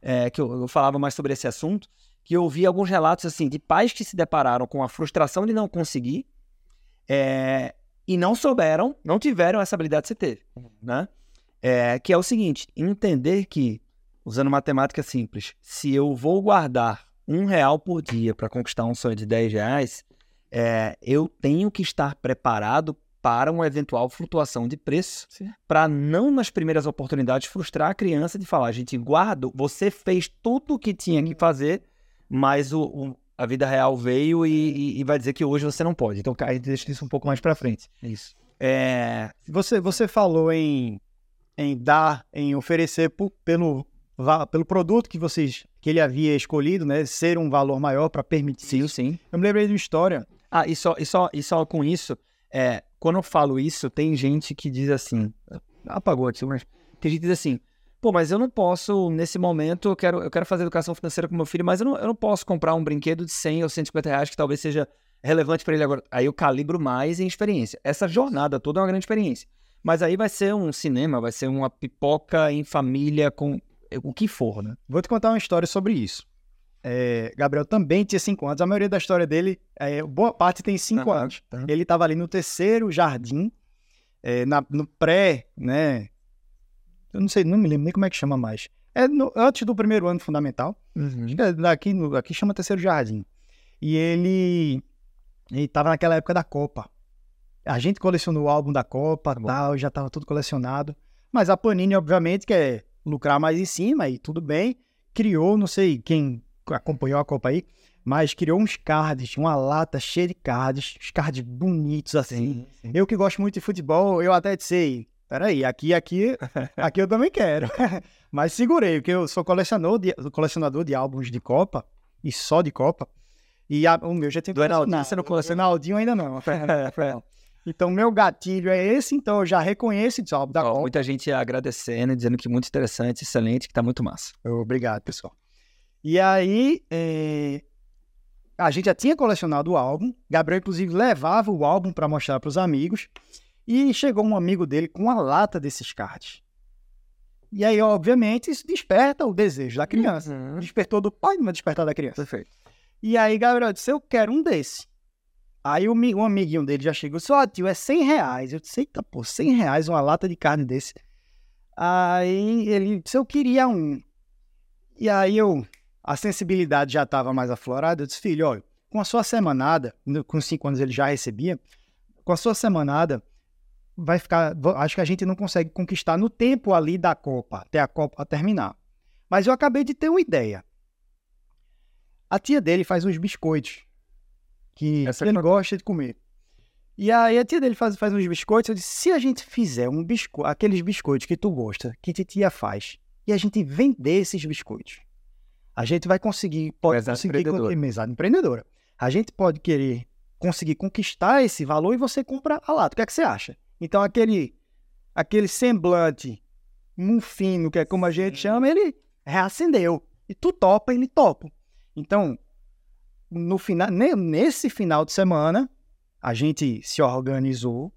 é, que eu, eu falava mais sobre esse assunto, que eu ouvi alguns relatos assim de pais que se depararam com a frustração de não conseguir é, e não souberam, não tiveram essa habilidade que você teve, né? É, que é o seguinte, entender que, usando matemática simples, se eu vou guardar um real por dia para conquistar um sonho de 10 reais, é, eu tenho que estar preparado para uma eventual flutuação de preço, para não nas primeiras oportunidades frustrar a criança de falar, a gente guarda, você fez tudo o que tinha que fazer, mas o, o- a vida real veio e, e- e vai dizer que hoje você não pode. Então, a gente deixa isso um pouco mais para frente. Isso. É, Você, você falou em, em dar, em oferecer pelo, pelo produto que vocês que ele havia escolhido, né? Ser um valor maior para permitir. sim, isso. sim. Eu me lembrei de uma história. Ah, e só, e só, e só com isso, é, quando eu falo isso, tem gente que diz assim, apagou aqui, mas tem gente que diz assim, pô, mas eu não posso, nesse momento, eu quero, eu quero fazer educação financeira com meu filho, mas eu não, eu não posso comprar um brinquedo de 100 ou 150 reais que talvez seja relevante para ele agora. Aí eu calibro mais em experiência. Essa jornada toda é uma grande experiência. Mas aí vai ser um cinema, vai ser uma pipoca em família com o que for, né? Vou te contar uma história sobre isso. É, Gabriel também tinha cinco anos. A maioria da história dele, é, boa parte tem cinco Aham, anos. tá. Ele estava ali no terceiro jardim, é, na- no pré, né? Eu não sei, não me lembro nem como é que chama mais. É no- antes do primeiro ano fundamental. Que é daqui, no- aqui chama terceiro jardim. E ele ele tava naquela época da Copa. A gente colecionou o álbum da Copa, bom. tal, já tava tudo colecionado. Mas a Panini, obviamente, quer lucrar mais em cima e tudo bem. Criou, não sei quem acompanhou a Copa aí, mas criou uns cards, uma lata cheia de cards, uns cards bonitos assim. Eu que gosto muito de futebol, eu até disse, peraí, aqui, aqui, aqui eu também quero. Mas segurei, porque eu sou colecionador de, colecionador de álbuns de Copa, e só de Copa. E a- o meu já tem Do Enaldinho, você não coleciona? Enaldinho ainda não. então, meu gatilho é esse, então eu já reconheço esse álbum da Ó, Copa. muita gente agradecendo, dizendo que muito interessante, excelente, que tá muito massa. Obrigado, pessoal. E aí, é, a gente já tinha colecionado o álbum. Gabriel, inclusive, levava o álbum para mostrar para os amigos. E chegou um amigo dele com uma lata desses cards. E aí, obviamente, isso desperta o desejo da criança. Despertou do pai, mas despertar da criança. Perfeito. E aí, Gabriel disse: Eu quero um desse. Aí, o mi- um amiguinho dele já chegou: Só, tio, é 100 reais. Eu disse: Eita, pô, 100 reais uma lata de carne desse. Aí ele disse: Eu queria um. E aí, eu, a sensibilidade já estava mais aflorada. Eu disse: Filho, olha, com a sua semanada, com 5 anos ele já recebia, com a sua semanada, vai ficar. Acho que a gente não consegue conquistar no tempo ali da Copa, até a Copa terminar. Mas eu acabei de ter uma ideia. A tia dele faz uns biscoitos que Essa é ele fantástica. gosta de comer. E aí a tia dele faz, faz uns biscoitos. Eu disse: se a gente fizer um bisco aqueles biscoitos que tu gosta, que titia faz, e a gente vender esses biscoitos, a gente vai conseguir, pode Mesada conseguir empreendedora. mesada empreendedora. A gente pode querer conseguir conquistar esse valor e você compra a lata. O que é que você acha? Então aquele aquele semblante mufino, que é como a gente chama, ele reacendeu. E tu topa, ele topa. Então, no final, ne- nesse final de semana, a gente se organizou,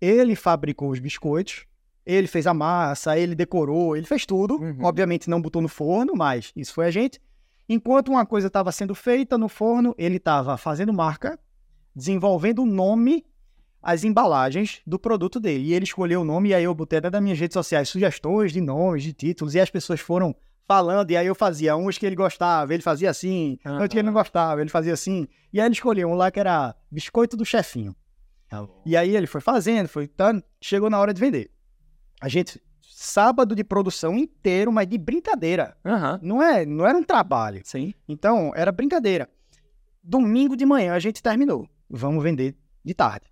ele fabricou os biscoitos, ele fez a massa, ele decorou, ele fez tudo. Uhum. Obviamente não botou no forno, mas isso foi a gente. Enquanto uma coisa estava sendo feita no forno, ele estava fazendo marca desenvolvendo o nome, as embalagens do produto dele. E ele escolheu o nome, e aí eu botei até das minhas redes sociais sugestões de nomes, de títulos, e as pessoas foram falando, e aí eu fazia uns que ele gostava, ele fazia assim, Aham. outros que ele não gostava, ele fazia assim. E aí ele escolheu um lá que era biscoito do chefinho. E aí ele foi fazendo, foi tá, chegou na hora de vender. A gente sábado de produção inteiro, mas de brincadeira. Aham. Não é, não era um trabalho. Sim. Então, era brincadeira. Domingo de manhã a gente terminou. Vamos vender de tarde.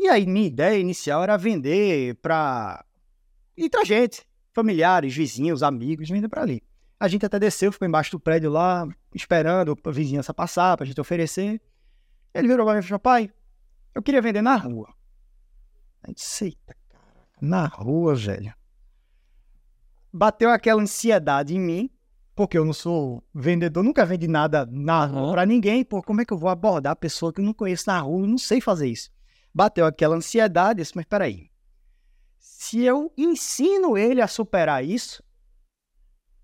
E aí, minha ideia inicial era vender para pra gente, familiares, vizinhos, amigos, vender para ali. A gente até desceu, ficou embaixo do prédio lá, esperando a vizinhança passar pra gente oferecer. Ele virou pra mim e falou: pai, eu queria vender na rua. A gente, eita, caraca, na rua, velho. Bateu aquela ansiedade em mim, porque eu não sou vendedor, nunca vendi nada na rua Aham. pra ninguém. Pô, como é que eu vou abordar a pessoa que eu não conheço na rua? Eu não sei fazer isso. Bateu aquela ansiedade, disse, mas peraí. Se eu ensino ele a superar isso,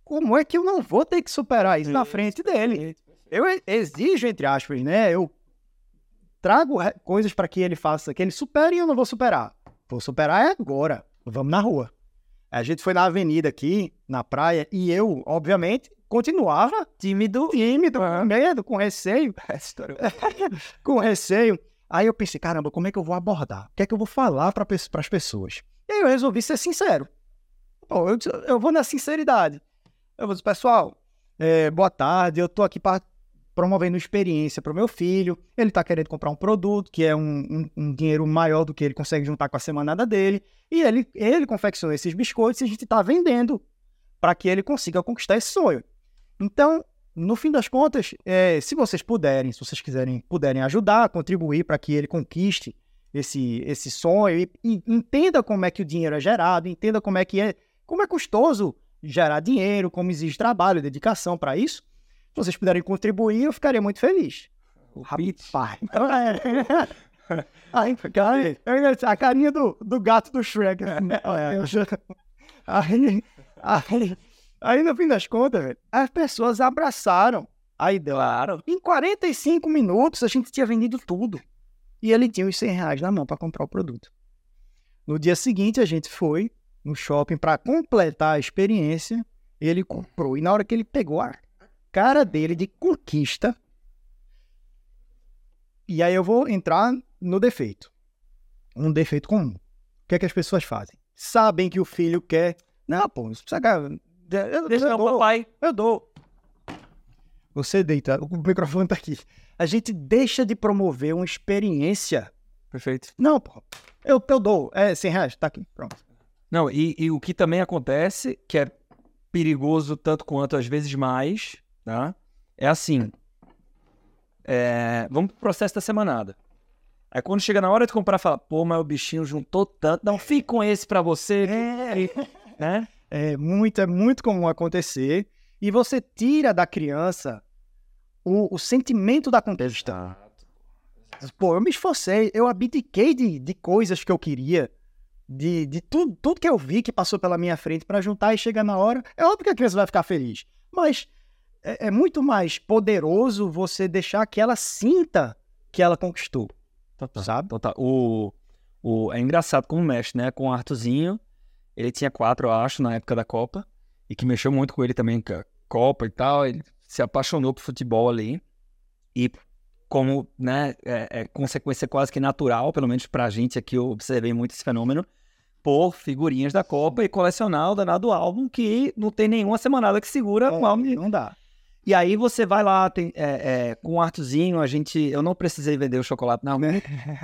como é que eu não vou ter que superar isso na frente dele? Eu exijo, entre aspas, né? Eu trago coisas para que ele faça, que ele supere e eu não vou superar. Vou superar é agora. Vamos na rua. A gente foi na avenida aqui, na praia, e eu, obviamente, continuava tímido, tímido, com medo, com receio, história. com receio. Aí eu pensei, caramba, como é que eu vou abordar? O que é que eu vou falar para as pessoas? E aí eu resolvi ser sincero. Pô, eu, eu vou na sinceridade. Eu vou dizer, pessoal, é, boa tarde, eu tô aqui para promovendo experiência para o meu filho. Ele está querendo comprar um produto que é um, um- um dinheiro maior do que ele consegue juntar com a semanada dele. E ele, ele confeccionou esses biscoitos e a gente está vendendo para que ele consiga conquistar esse sonho. Então, no fim das contas, é, se vocês puderem, se vocês quiserem, puderem ajudar, contribuir para que ele conquiste esse, esse sonho e, e entenda como é que o dinheiro é gerado, entenda como é que é, como é custoso gerar dinheiro, como exige trabalho, dedicação para isso. Se vocês puderem contribuir, eu ficaria muito feliz. Rapaz. Aí, cara, a carinha do, do gato do Shrek. né? Aí, aí, aí, no fim das contas, velho, as pessoas abraçaram a ideia. Claro. Em 45 minutos, a gente tinha vendido tudo. E ele tinha os 100 reais na mão para comprar o produto. No dia seguinte, a gente foi no shopping para completar a experiência. Ele comprou. E na hora que ele pegou a cara dele de conquista. E aí eu vou entrar no defeito. Um defeito comum. O que é que as pessoas fazem? Sabem que o filho quer. Não, pô, isso precisa. Eu, Deixa eu o dou. papai. Eu dou. Você deita, o microfone tá aqui. A gente deixa de promover uma experiência. Perfeito. Não, pô, eu, eu dou. É 100 reais, tá aqui, pronto. Não, e, e o que também acontece, que é perigoso tanto quanto às vezes mais, tá? É assim. é, vamos pro processo da semanada. Aí quando chega na hora de comprar, fala, pô, mas o bichinho juntou tanto. Não, fique com esse pra você, né? É muito, é muito comum acontecer. E você tira da criança o, o sentimento da conquista. Pô, eu me esforcei, eu abdiquei de, de coisas que eu queria, de, de tudo, tudo que eu vi que passou pela minha frente para juntar e chegar na hora. É óbvio que a criança vai ficar feliz, mas é, é muito mais poderoso você deixar que ela sinta que ela conquistou, Total. sabe? Total. O, o, é engraçado como mexe, né? Com o Arthurzinho, ele tinha quatro, eu acho, na época da Copa, e que mexeu muito com ele também, a Copa e tal. Ele se apaixonou por futebol ali. E como, né, é, é consequência quase que natural, pelo menos pra gente aqui, eu observei muito esse fenômeno, por figurinhas da Copa e colecionar o danado álbum que não tem nenhuma semanada que segura um álbum de Não dá. E aí você vai lá, tem, é, é, com o Artuzinho, a gente. Eu não precisei vender o chocolate na rua,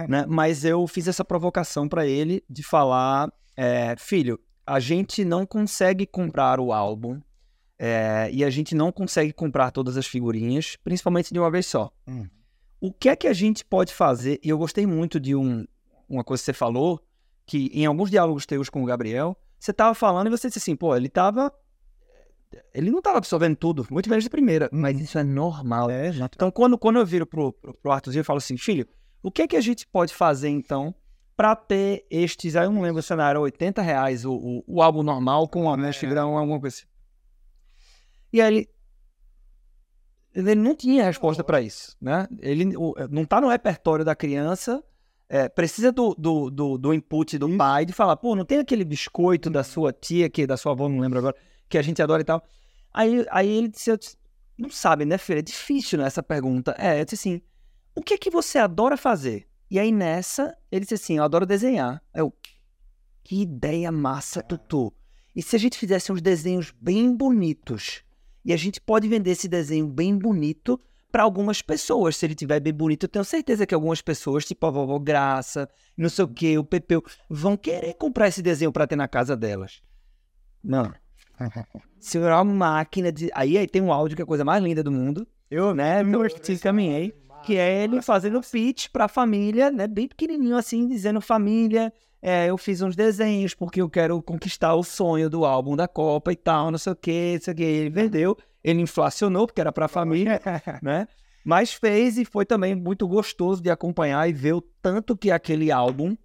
né? Mas eu fiz essa provocação pra ele de falar: é, filho, a gente não consegue comprar o álbum é, e a gente não consegue comprar todas as figurinhas, principalmente de uma vez só. Hum. O que é que a gente pode fazer? E eu gostei muito de um, uma coisa que você falou, que em alguns diálogos teus com o Gabriel, você tava falando e você disse assim, pô, ele tava. Ele não tava absorvendo tudo, muito menos de primeira, mas isso é normal. É, já Então, quando, quando eu viro pro, pro, pro Arthurzinho, eu falo assim, filho, o que é que a gente pode fazer, então, pra ter estes, aí eu não lembro se era 80 reais o, o, o álbum normal com a mesh grão, alguma coisa assim. E aí ele, ele não tinha resposta para isso, né? Ele o- não tá no repertório da criança, é, precisa do, do, do, do input do pai de falar, pô, não tem aquele biscoito da sua tia, que da sua avó, não lembro agora, que a gente adora e tal. Aí, aí ele disse, disse, não sabe, né, filho? É difícil né, essa pergunta. É, eu disse assim, o que é que você adora fazer? E aí nessa, ele disse assim, eu adoro desenhar. Eu, que ideia massa, Tutu. E se a gente fizesse uns desenhos bem bonitos? E a gente pode vender esse desenho bem bonito para algumas pessoas. Se ele tiver bem bonito, eu tenho certeza que algumas pessoas, tipo a vovó Graça, não sei o que, o Pepeu, vão querer comprar esse desenho para ter na casa delas. Mano, se eu uma máquina de. Aí, aí tem um áudio que é a coisa mais linda do mundo. Eu, né, eu te caminhei. Que é ele fazendo pitch pra família, né? Bem pequenininho assim, dizendo família. É, eu fiz uns desenhos porque eu quero conquistar o sonho do álbum da Copa e tal, não sei o que, não sei o que. Ele vendeu, ele inflacionou porque era pra família, né? Mas fez e foi também muito gostoso de acompanhar e ver o tanto que aquele álbum,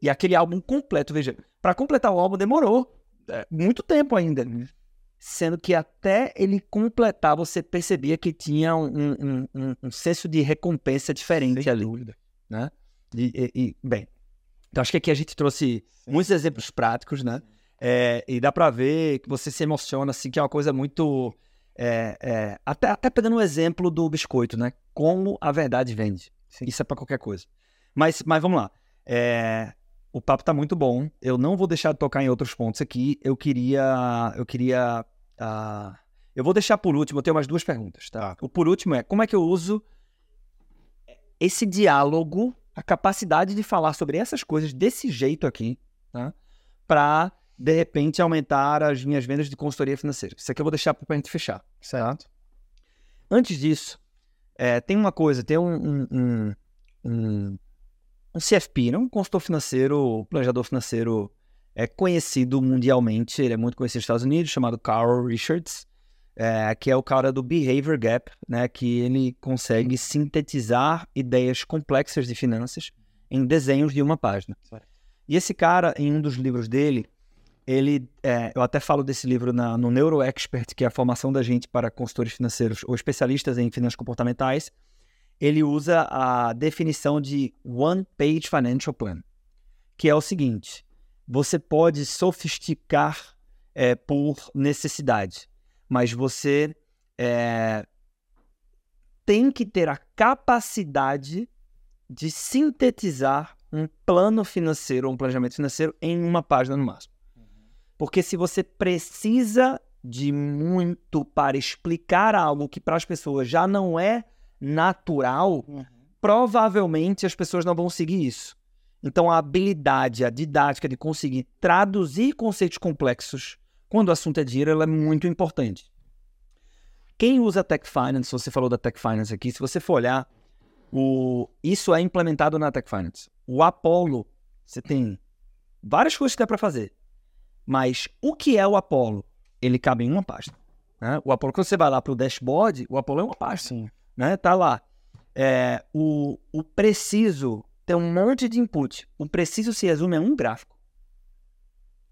e aquele álbum completo, veja, pra completar o álbum demorou é, muito tempo ainda. Sendo que até ele completar, você percebia que tinha um, um, um, um senso de recompensa diferente ali. Né? E, e- e, bem, então acho que aqui a gente trouxe muitos exemplos práticos, né? É, e dá pra ver que você se emociona, assim, que é uma coisa muito. é, é, até, até pegando o exemplo do biscoito, né? Como a verdade vende. Isso é pra qualquer coisa. Mas, mas vamos lá. É, o papo tá muito bom. Eu não vou deixar de tocar em outros pontos aqui. Eu queria. Eu queria. ah, eu vou deixar por último, eu tenho mais duas perguntas, tá? O por último é como é que eu uso esse diálogo, a capacidade de falar sobre essas coisas desse jeito aqui, tá? Para, de repente, aumentar as minhas vendas de consultoria financeira. Isso aqui eu vou deixar pra gente fechar. Certo. Antes disso, é, tem uma coisa, tem um, um, um, um- um CFP, não um consultor financeiro, planejador financeiro é conhecido mundialmente, ele é muito conhecido nos Estados Unidos, chamado Carl Richards, é, que é o cara do Behavior Gap, né, que ele consegue sintetizar ideias complexas de finanças em desenhos de uma página. E esse cara, em um dos livros dele, ele, é, eu até falo desse livro na- no Neuro Expert, que é a formação da gente para consultores financeiros ou especialistas em finanças comportamentais. Ele usa a definição de One Page Financial Plan, que é o seguinte: você pode sofisticar é, por necessidade, mas você é, tem que ter a capacidade de sintetizar um plano financeiro ou um planejamento financeiro em uma página no máximo. Porque se você precisa de muito para explicar algo que para as pessoas já não é natural, provavelmente as pessoas não vão seguir isso. Então a habilidade, a didática de conseguir traduzir conceitos complexos quando o assunto é dinheiro, ela é muito importante. Quem usa Tech Finance, você falou da Tech Finance aqui, se você for olhar, o, isso é implementado na Tech Finance. O Apollo, você tem várias coisas que dá para fazer. Mas o que é o Apollo? Ele cabe em uma página. né? O Apollo, quando você vai lá para o dashboard, o Apollo é uma página. Sim. Né? Tá lá. É, o, o preciso tem um monte de input. O preciso se resume a um gráfico.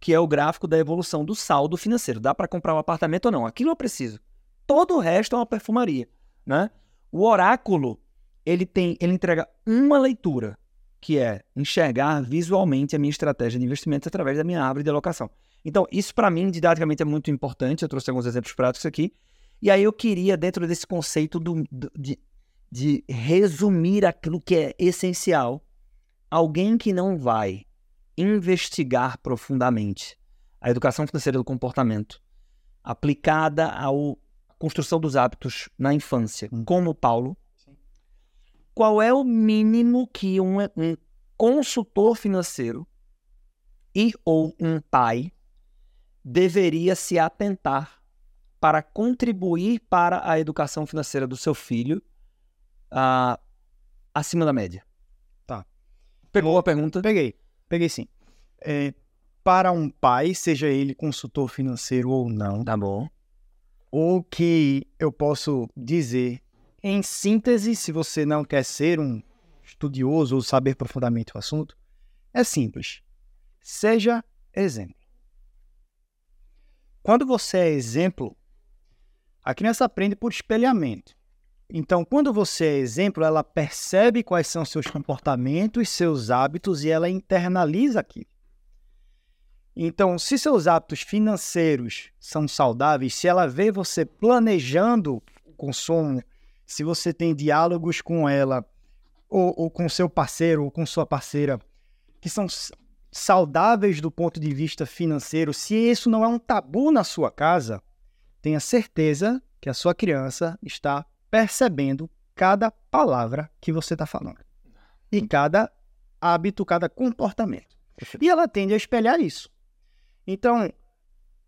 Que é o gráfico da evolução do saldo financeiro. Dá para comprar um apartamento ou não? Aquilo eu preciso. Todo o resto é uma perfumaria. Né? O oráculo, ele tem, ele entrega uma leitura, que é enxergar visualmente a minha estratégia de investimentos através da minha árvore de alocação. Então, isso para mim, didaticamente, é muito importante. Eu trouxe alguns exemplos práticos aqui. E aí eu queria, dentro desse conceito do- de, de resumir aquilo que é essencial, alguém que não vai investigar profundamente a educação financeira do comportamento aplicada à construção dos hábitos na infância, como o Paulo, qual é o mínimo que um, um consultor financeiro e ou um pai deveria se atentar para contribuir para a educação financeira do seu filho ah, acima da média? Tá. Pegou a pergunta? Peguei, peguei sim. É, para um pai, seja ele consultor financeiro ou não, Tá bom. o que eu posso dizer, em síntese, se você não quer ser um estudioso ou saber profundamente o assunto, é simples. Seja exemplo. Quando você é exemplo, a criança aprende por espelhamento. Então, quando você é exemplo, ela percebe quais são seus comportamentos, seus hábitos e ela internaliza aquilo. Então, se seus hábitos financeiros são saudáveis, se ela vê você planejando o consumo, se você tem diálogos com ela, ou, ou com seu parceiro, ou com sua parceira, que são saudáveis do ponto de vista financeiro, se isso não é um tabu na sua casa, tenha certeza que a sua criança está percebendo cada palavra que você está falando. E cada hábito, cada comportamento. E ela tende a espelhar isso. Então,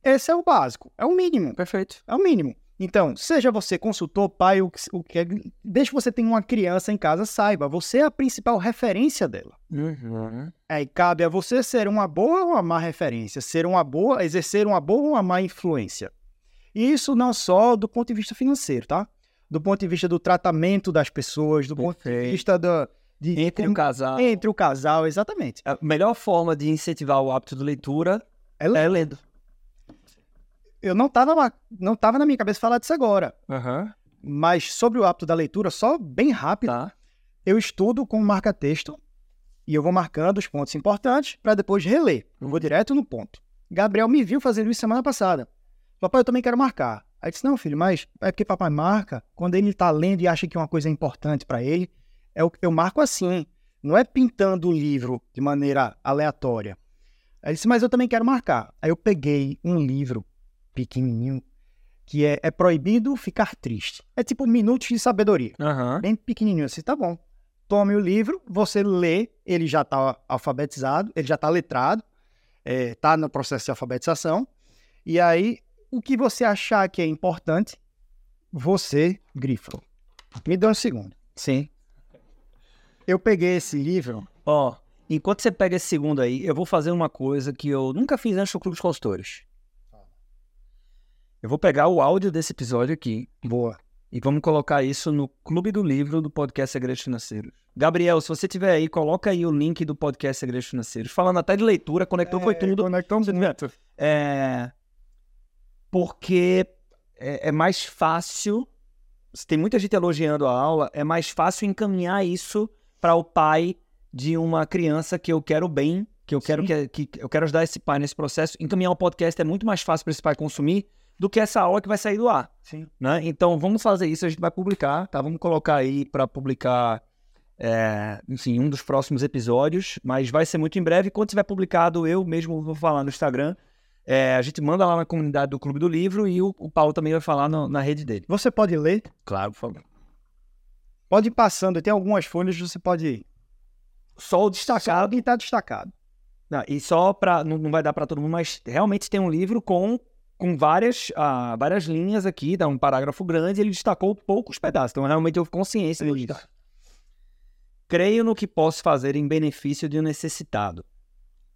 esse é o básico, é o mínimo. Perfeito. É o mínimo. Então, seja você consultor, pai, o que, o que é, desde que você tenha uma criança em casa, saiba, você é a principal referência dela. Uhum. Aí cabe a você ser uma boa ou uma má referência, ser uma boa, exercer uma boa ou uma má influência. E isso não só do ponto de vista financeiro, tá? Do ponto de vista do tratamento das pessoas, do ponto de Perfeito. vista da, de Entre o casal. entre o casal, exatamente. A melhor forma de incentivar o hábito de leitura É ler. é lendo. Eu não estava na, não tava na minha cabeça falar disso agora, Aham. mas sobre o hábito da leitura, só bem rápido, Tá. eu estudo com marca-texto e eu vou marcando os pontos importantes para depois reler. Eu vou direto no ponto. Gabriel me viu fazendo isso semana passada. Papai, eu também quero marcar. Aí disse, não, filho, mas é porque papai marca quando ele está lendo e acha que uma coisa é importante para ele. É o eu marco assim. Não é pintando o livro de maneira aleatória. Aí ele disse, mas eu também quero marcar. Aí eu peguei um livro pequenininho que é, é proibido ficar triste. É tipo minutos de sabedoria Aham. bem pequenininho assim, tá bom. Tome o livro, você lê, ele já está alfabetizado, ele já está letrado, está no processo de alfabetização. E aí, o que você achar que é importante, você grifa. Me dá um segundo. Sim. Eu peguei esse livro. Ó, enquanto você pega esse segundo aí, eu vou fazer uma coisa que eu nunca fiz antes do Clube dos Consultores. Eu vou pegar o áudio desse episódio aqui Boa. e vamos colocar isso no Clube do Livro do podcast Segredos Financeiros. Gabriel, se você tiver aí, coloca aí o link do podcast Segredos Financeiros. Falando até de leitura, conectou foi tudo. Conectamos muito. É... Porque é, é mais fácil. Se tem muita gente elogiando a aula, é mais fácil encaminhar isso para o pai de uma criança que eu quero bem, que eu quero que, que eu quero ajudar esse pai nesse processo. Encaminhar o podcast é muito mais fácil para esse pai consumir do que essa aula que vai sair do ar Sim. né? Então vamos fazer isso, a gente vai publicar, tá? Vamos colocar aí para publicar, é, enfim, um dos próximos episódios, mas vai ser muito em breve. Quando tiver publicado, eu mesmo vou falar no Instagram. É, a gente manda lá na comunidade do Clube do Livro e o, o Paulo também vai falar no- na rede dele. Você pode ler, Claro, por favor. pode ir passando, tem algumas folhas, você pode Só o destacado. o que está destacado. Não, e só para não, não vai dar para todo mundo, mas realmente tem um livro com, com várias, ah, várias linhas aqui, dá um parágrafo grande, ele destacou poucos pedaços. Então realmente houve consciência disso. Creio no que posso fazer em benefício de um necessitado.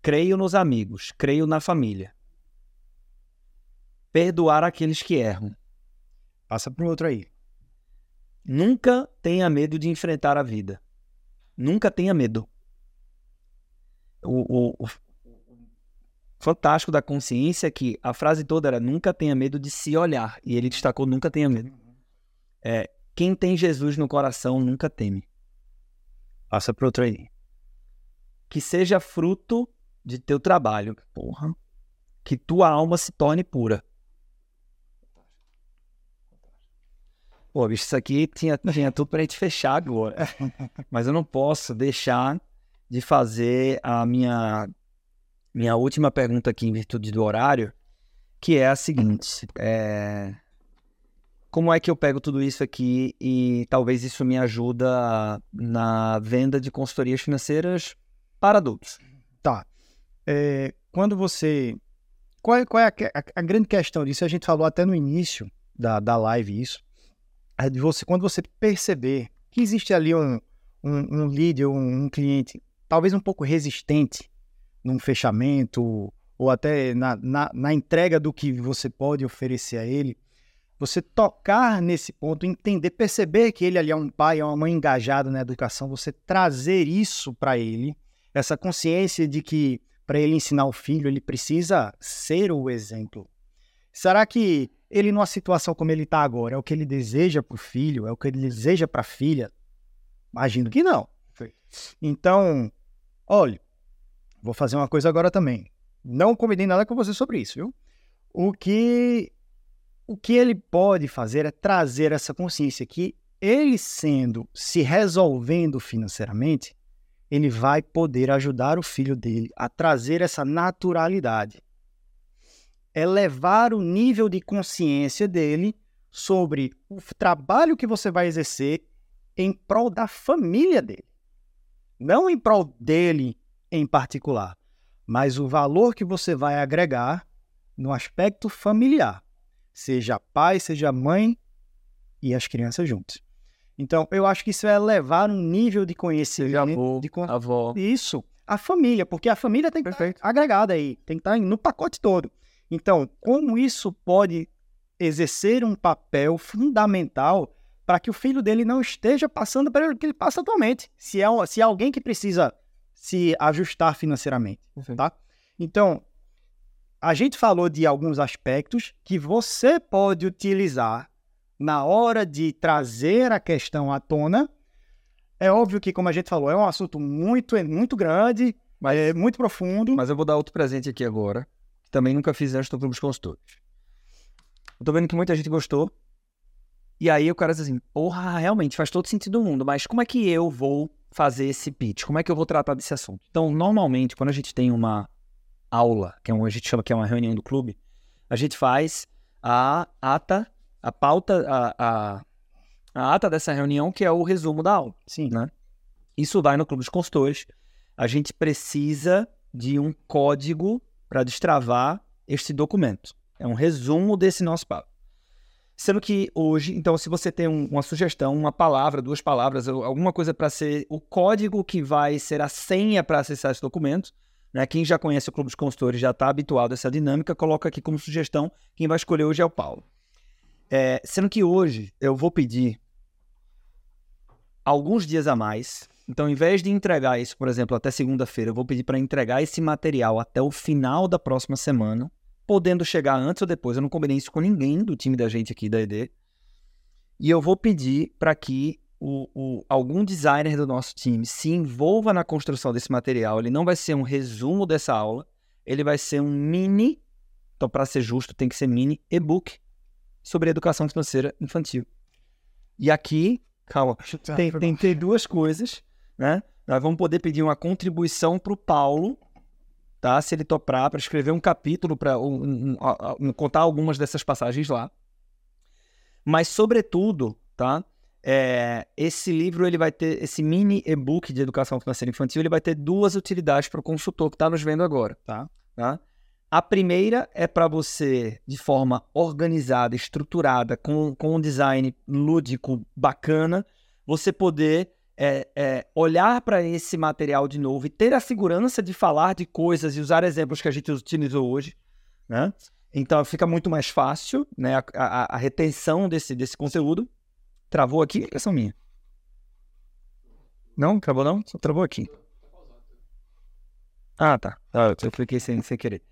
Creio nos amigos, creio na família. Perdoar aqueles que erram. Passa para o outro aí. Nunca tenha medo de enfrentar a vida. Nunca tenha medo. O, o- o fantástico da consciência é que a frase toda era nunca tenha medo de se olhar. E ele destacou nunca tenha medo. É, quem tem Jesus no coração nunca teme. Passa para outro aí. Que seja fruto de teu trabalho. Porra. Que tua alma se torne pura. Pô, bicho, isso aqui tinha, tinha tudo pra gente fechar agora. Mas eu não posso deixar de fazer a minha, minha última pergunta aqui em virtude do horário, que é a seguinte. É... Como é que eu pego tudo isso aqui e talvez isso me ajuda na venda de consultorias financeiras para adultos? Tá. É, quando você. Qual é, qual é a, a- a grande questão disso? A gente falou até no início da, da live isso. Você, quando você perceber que existe ali um, um, um lead, um, um cliente, talvez um pouco resistente num fechamento ou até na, na, na entrega do que você pode oferecer a ele, você tocar nesse ponto, entender, perceber que ele ali é um pai, é uma mãe engajada na educação, você trazer isso para ele, essa consciência de que para ele ensinar o filho, ele precisa ser o exemplo. Será que ele numa situação como ele está agora, é o que ele deseja para o filho, é o que ele deseja para a filha? Imagino que não. Então, olha, vou fazer uma coisa agora também. Não combinei nada com você sobre isso, viu? O que o que ele pode fazer é trazer essa consciência que ele sendo, se resolvendo financeiramente, ele vai poder ajudar o filho dele a trazer essa naturalidade. Elevar o nível de consciência dele sobre o trabalho que você vai exercer em prol da família dele. Não em prol dele em particular, mas o valor que você vai agregar no aspecto familiar, seja pai, seja mãe e as crianças juntos. Então, eu acho que isso é levar um nível de conhecimento. avô, de con... avó. Isso, a família, porque a família tem que Perfeito. estar agregada aí, tem que estar no pacote todo. Então, como isso pode exercer um papel fundamental para que o filho dele não esteja passando pelo que ele passa atualmente, se é, se é alguém que precisa se ajustar financeiramente, tá? Então, a gente falou de alguns aspectos que você pode utilizar na hora de trazer a questão à tona. É óbvio que, como a gente falou, é um assunto muito, muito grande, é muito profundo. Mas eu vou dar outro presente aqui agora, que também nunca fiz antes do Clube dos Consultores. Eu tô vendo que muita gente gostou. E aí o cara diz assim, porra, realmente faz todo sentido do mundo, mas como é que eu vou fazer esse pitch? Como é que eu vou tratar desse assunto? Então, normalmente, quando a gente tem uma aula, que é um, a gente chama que é uma reunião do clube, a gente faz a ata, a pauta, a, a, a ata dessa reunião, que é o resumo da aula. Sim. né? Isso vai no Clube dos Consultores. A gente precisa de um código para destravar este documento. É um resumo desse nosso papo. Sendo que hoje, então, se você tem um- uma sugestão, uma palavra, duas palavras, alguma coisa para ser o código que vai ser a senha para acessar esse documento, né? Quem já conhece o Clube dos Consultores já está habituado a essa dinâmica, coloca aqui como sugestão. Quem vai escolher hoje é o Paulo. É, sendo que hoje eu vou pedir alguns dias a mais. Então, ao invés de entregar isso, por exemplo, até segunda-feira, eu vou pedir para entregar esse material até o final da próxima semana, podendo chegar antes ou depois. Eu não combinei isso com ninguém do time da gente aqui da ED. E eu vou pedir para que o, o- algum designer do nosso time se envolva na construção desse material. Ele não vai ser um resumo dessa aula, ele vai ser um mini, então para ser justo tem que ser mini, e-book sobre educação financeira infantil. E aqui, calma, tem, tem, tem duas coisas, né? Nós vamos poder pedir uma contribuição para o Paulo, tá? Se ele topar, para escrever um capítulo, para contar algumas dessas passagens lá. Mas, sobretudo, tá? É, esse livro ele vai ter, esse mini e-book de educação financeira infantil, ele vai ter duas utilidades para o consultor que está nos vendo agora. Tá. tá? A primeira é para você, de forma organizada, estruturada, com, com um design lúdico bacana, você poder é, é, olhar para esse material de novo e ter a segurança de falar de coisas e usar exemplos que a gente utilizou hoje, né? Então fica muito mais fácil, né? A, a- a retenção desse, desse conteúdo. Travou aqui? Impressão minha. Não? Travou não? Só travou aqui. Ah, tá. Ah, eu cliquei sem, sem querer.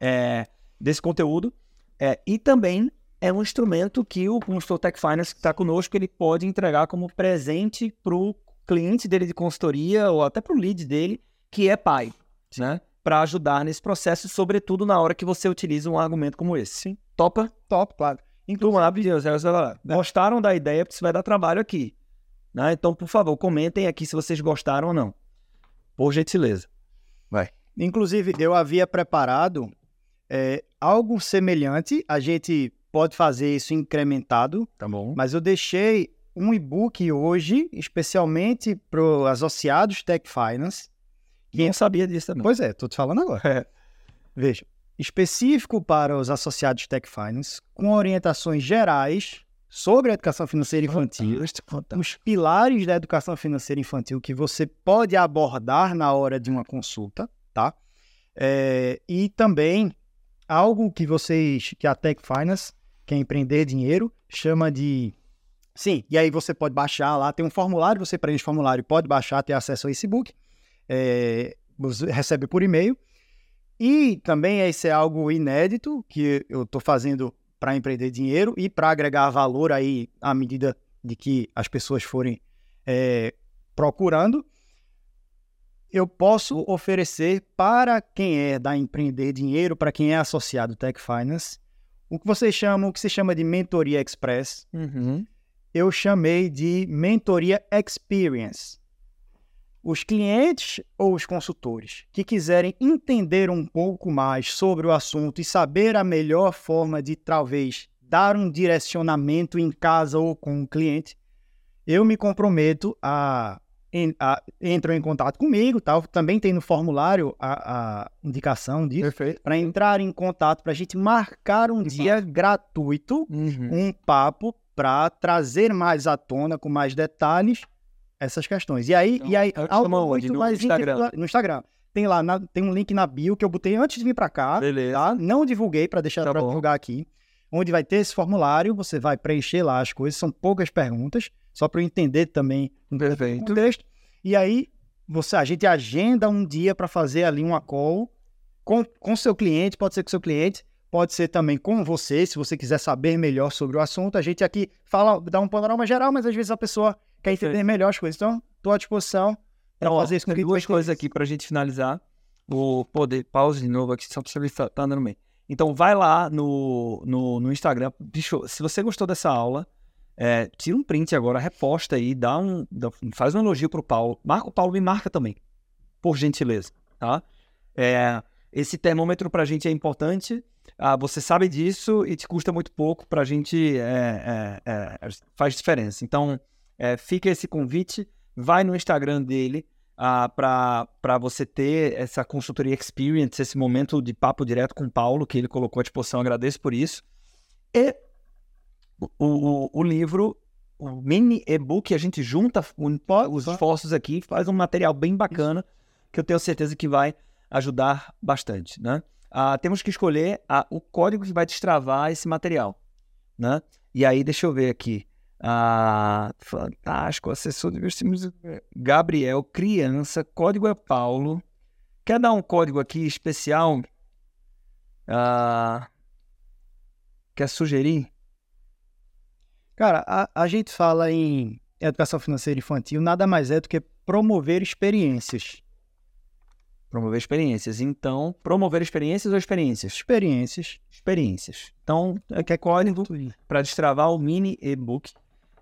É, desse conteúdo. É, e também é um instrumento que o consultor Tech Finance que está conosco, ele pode entregar como presente para o cliente dele de consultoria ou até para o lead dele, que é pai, né? Para ajudar nesse processo, sobretudo na hora que você utiliza um argumento como esse. Sim. Topa? Top, claro. Turma. Aí você vai lá, Gostaram da ideia, porque isso vai dar trabalho aqui. Né? Então, por favor, comentem aqui se vocês gostaram ou não. Por gentileza. Vai. Inclusive, eu havia preparado é, algo semelhante. A gente pode fazer isso incrementado, Tá bom. mas eu deixei um e-book hoje, especialmente para os associados Tech Finance. Quem sabia disso também. Pois é, estou te falando agora. Veja, específico para os associados Tech Finance, com orientações gerais sobre a educação financeira infantil, os pilares da educação financeira infantil que você pode abordar na hora de uma consulta, tá? É, e também algo que vocês, que a Tech Finance, que é empreender dinheiro, chama de. Sim, e aí você pode baixar lá, tem um formulário, você preenche o formulário pode baixar, ter acesso a esse book, é, você recebe por e-mail. E também esse é algo inédito que eu estou fazendo para empreender dinheiro e para agregar valor aí à medida de que as pessoas forem é, procurando, eu posso oferecer para quem é da empreender dinheiro, para quem é associado Tech Finance, o que vocês chamam, o que se chama de mentoria express, Uhum. Eu chamei de mentoria experience. Os clientes ou os consultores que quiserem entender um pouco mais sobre o assunto e saber a melhor forma de talvez dar um direcionamento em casa ou com o cliente, eu me comprometo a, a entram em contato comigo, tal. Também tem no formulário a, a indicação disso para entrar em contato para a gente marcar um dia gratuito Uhum. um papo para trazer mais à tona, com mais detalhes, essas questões. E aí, Então, e aí é o algo muito No mais Instagram? no Instagram. Tem lá, na- tem um link na bio que eu botei antes de vir para cá, Beleza. tá? Não divulguei para deixar Tá para divulgar aqui. Onde vai ter esse formulário, você vai preencher lá as coisas, são poucas perguntas, só para eu entender também o Perfeito. contexto. E aí, você, a gente agenda um dia para fazer ali uma call com, com seu cliente, pode ser com seu cliente, pode ser também com você, se você quiser saber melhor sobre o assunto. A gente aqui fala, dá um panorama geral, mas às vezes a pessoa quer entender Perfeito. melhor as coisas. Então, estou à disposição para Então, fazer isso com tem duas coisas aqui pra gente finalizar. Vou poder pause de novo aqui, só pra saber se tá, tá andando bem. Então, vai lá no, no, no Instagram. Bicho, se você gostou dessa aula, é, tira um print agora, reposta aí, dá um, dá- faz um elogio pro Paulo. Marca o Paulo, me marca também, por gentileza, tá? É, esse termômetro pra gente é importante. Ah, você sabe disso e te custa muito pouco pra gente é, é, é, faz diferença. Então, é, fica esse convite, vai no Instagram dele ah, para você ter essa consultoria experience, esse momento de papo direto com o Paulo, que ele colocou à disposição, agradeço por isso. E o, o, o livro, o mini e-book, a gente junta os esforços aqui, faz um material bem bacana, que eu tenho certeza que vai ajudar bastante, né? Ah, temos que escolher ah, o código que vai destravar esse material, né? E aí, deixa eu ver aqui. Ah, fantástico, assessor de investimentos. Gabriel, criança, código é Paulo. Quer dar um código aqui especial? Ah, quer sugerir? Cara, a, a gente fala em educação financeira infantil, nada mais é do que promover experiências. Promover experiências. Então, promover experiências ou experiências? Experiências. Experiências. Então, é que é código para destravar o mini e-book.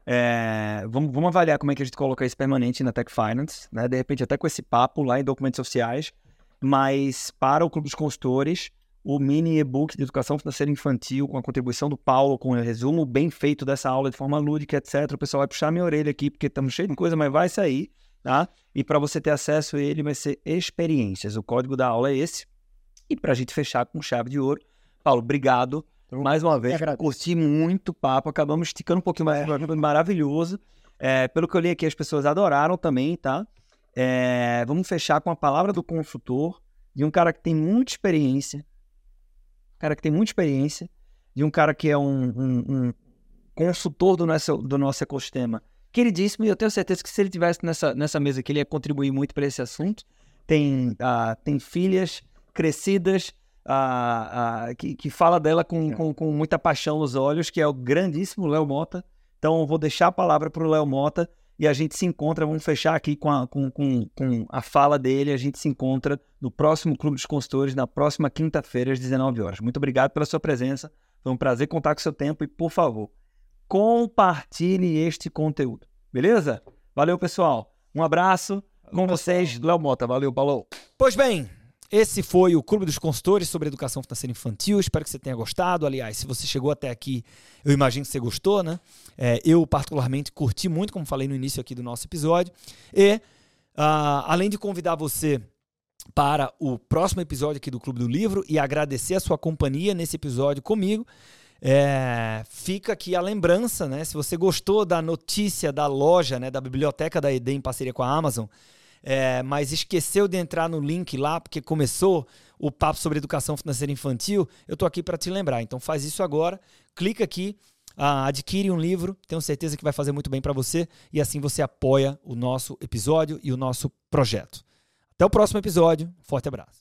É, vamos, vamos avaliar como é que a gente coloca isso permanente na Tech Finance, né? De repente, até com esse papo lá em documentos sociais. Mas para o Clube dos Consultores, o mini e-book de educação financeira infantil, com a contribuição do Paulo, com o resumo bem feito dessa aula de forma lúdica, etc. O pessoal vai puxar minha orelha aqui, porque estamos cheios de coisa, mas vai sair, tá? E para você ter acesso a ele, vai ser experiências. O código da aula é esse. E para a gente fechar com chave de ouro, Paulo, obrigado mais uma vez. Curti muito o papo, acabamos esticando um pouquinho mais, foi maravilhoso. É, pelo que eu li aqui, as pessoas adoraram também, tá? É, vamos fechar com a palavra do consultor, de um cara que tem muita experiência, um cara que tem muita experiência, de um cara que é um, um- um consultor do nosso, do nosso ecossistema. Queridíssimo, e eu tenho certeza que se ele tivesse nessa, nessa mesa aqui, ele ia contribuir muito para esse assunto. Tem, ah, tem filhas crescidas, ah, ah, que, que fala dela com, com, com muita paixão nos olhos, que é o grandíssimo Léo Mota. Então, vou deixar a palavra para o Léo Mota e a gente se encontra. Vamos fechar aqui com a, com, com, com a fala dele. A gente se encontra no próximo Clube dos Consultores, na próxima quinta-feira, às 19 horas. Muito obrigado pela sua presença. Foi um prazer contar com o seu tempo e, por favor, compartilhe este conteúdo. Beleza? Valeu, pessoal. Um abraço com vocês, Léo Mota. Valeu, Paulo. Pois bem, esse foi o Clube dos Consultores sobre Educação Financeira Infantil. Espero que você tenha gostado. Aliás, se você chegou até aqui, eu imagino que você gostou, né? É, eu, particularmente, curti muito, como falei no início aqui do nosso episódio. E, ah, além de convidar você para o próximo episódio aqui do Clube do Livro e agradecer a sua companhia nesse episódio comigo, é, fica aqui a lembrança, né? Se você gostou da notícia da loja, né, da biblioteca da ED em parceria com a Amazon, é, mas esqueceu de entrar no link lá porque começou o papo sobre educação financeira infantil, eu tô aqui para te lembrar. Então faz isso agora, clica aqui, adquire um livro, tenho certeza que vai fazer muito bem para você e assim você apoia o nosso episódio e o nosso projeto. Até o próximo episódio, forte abraço.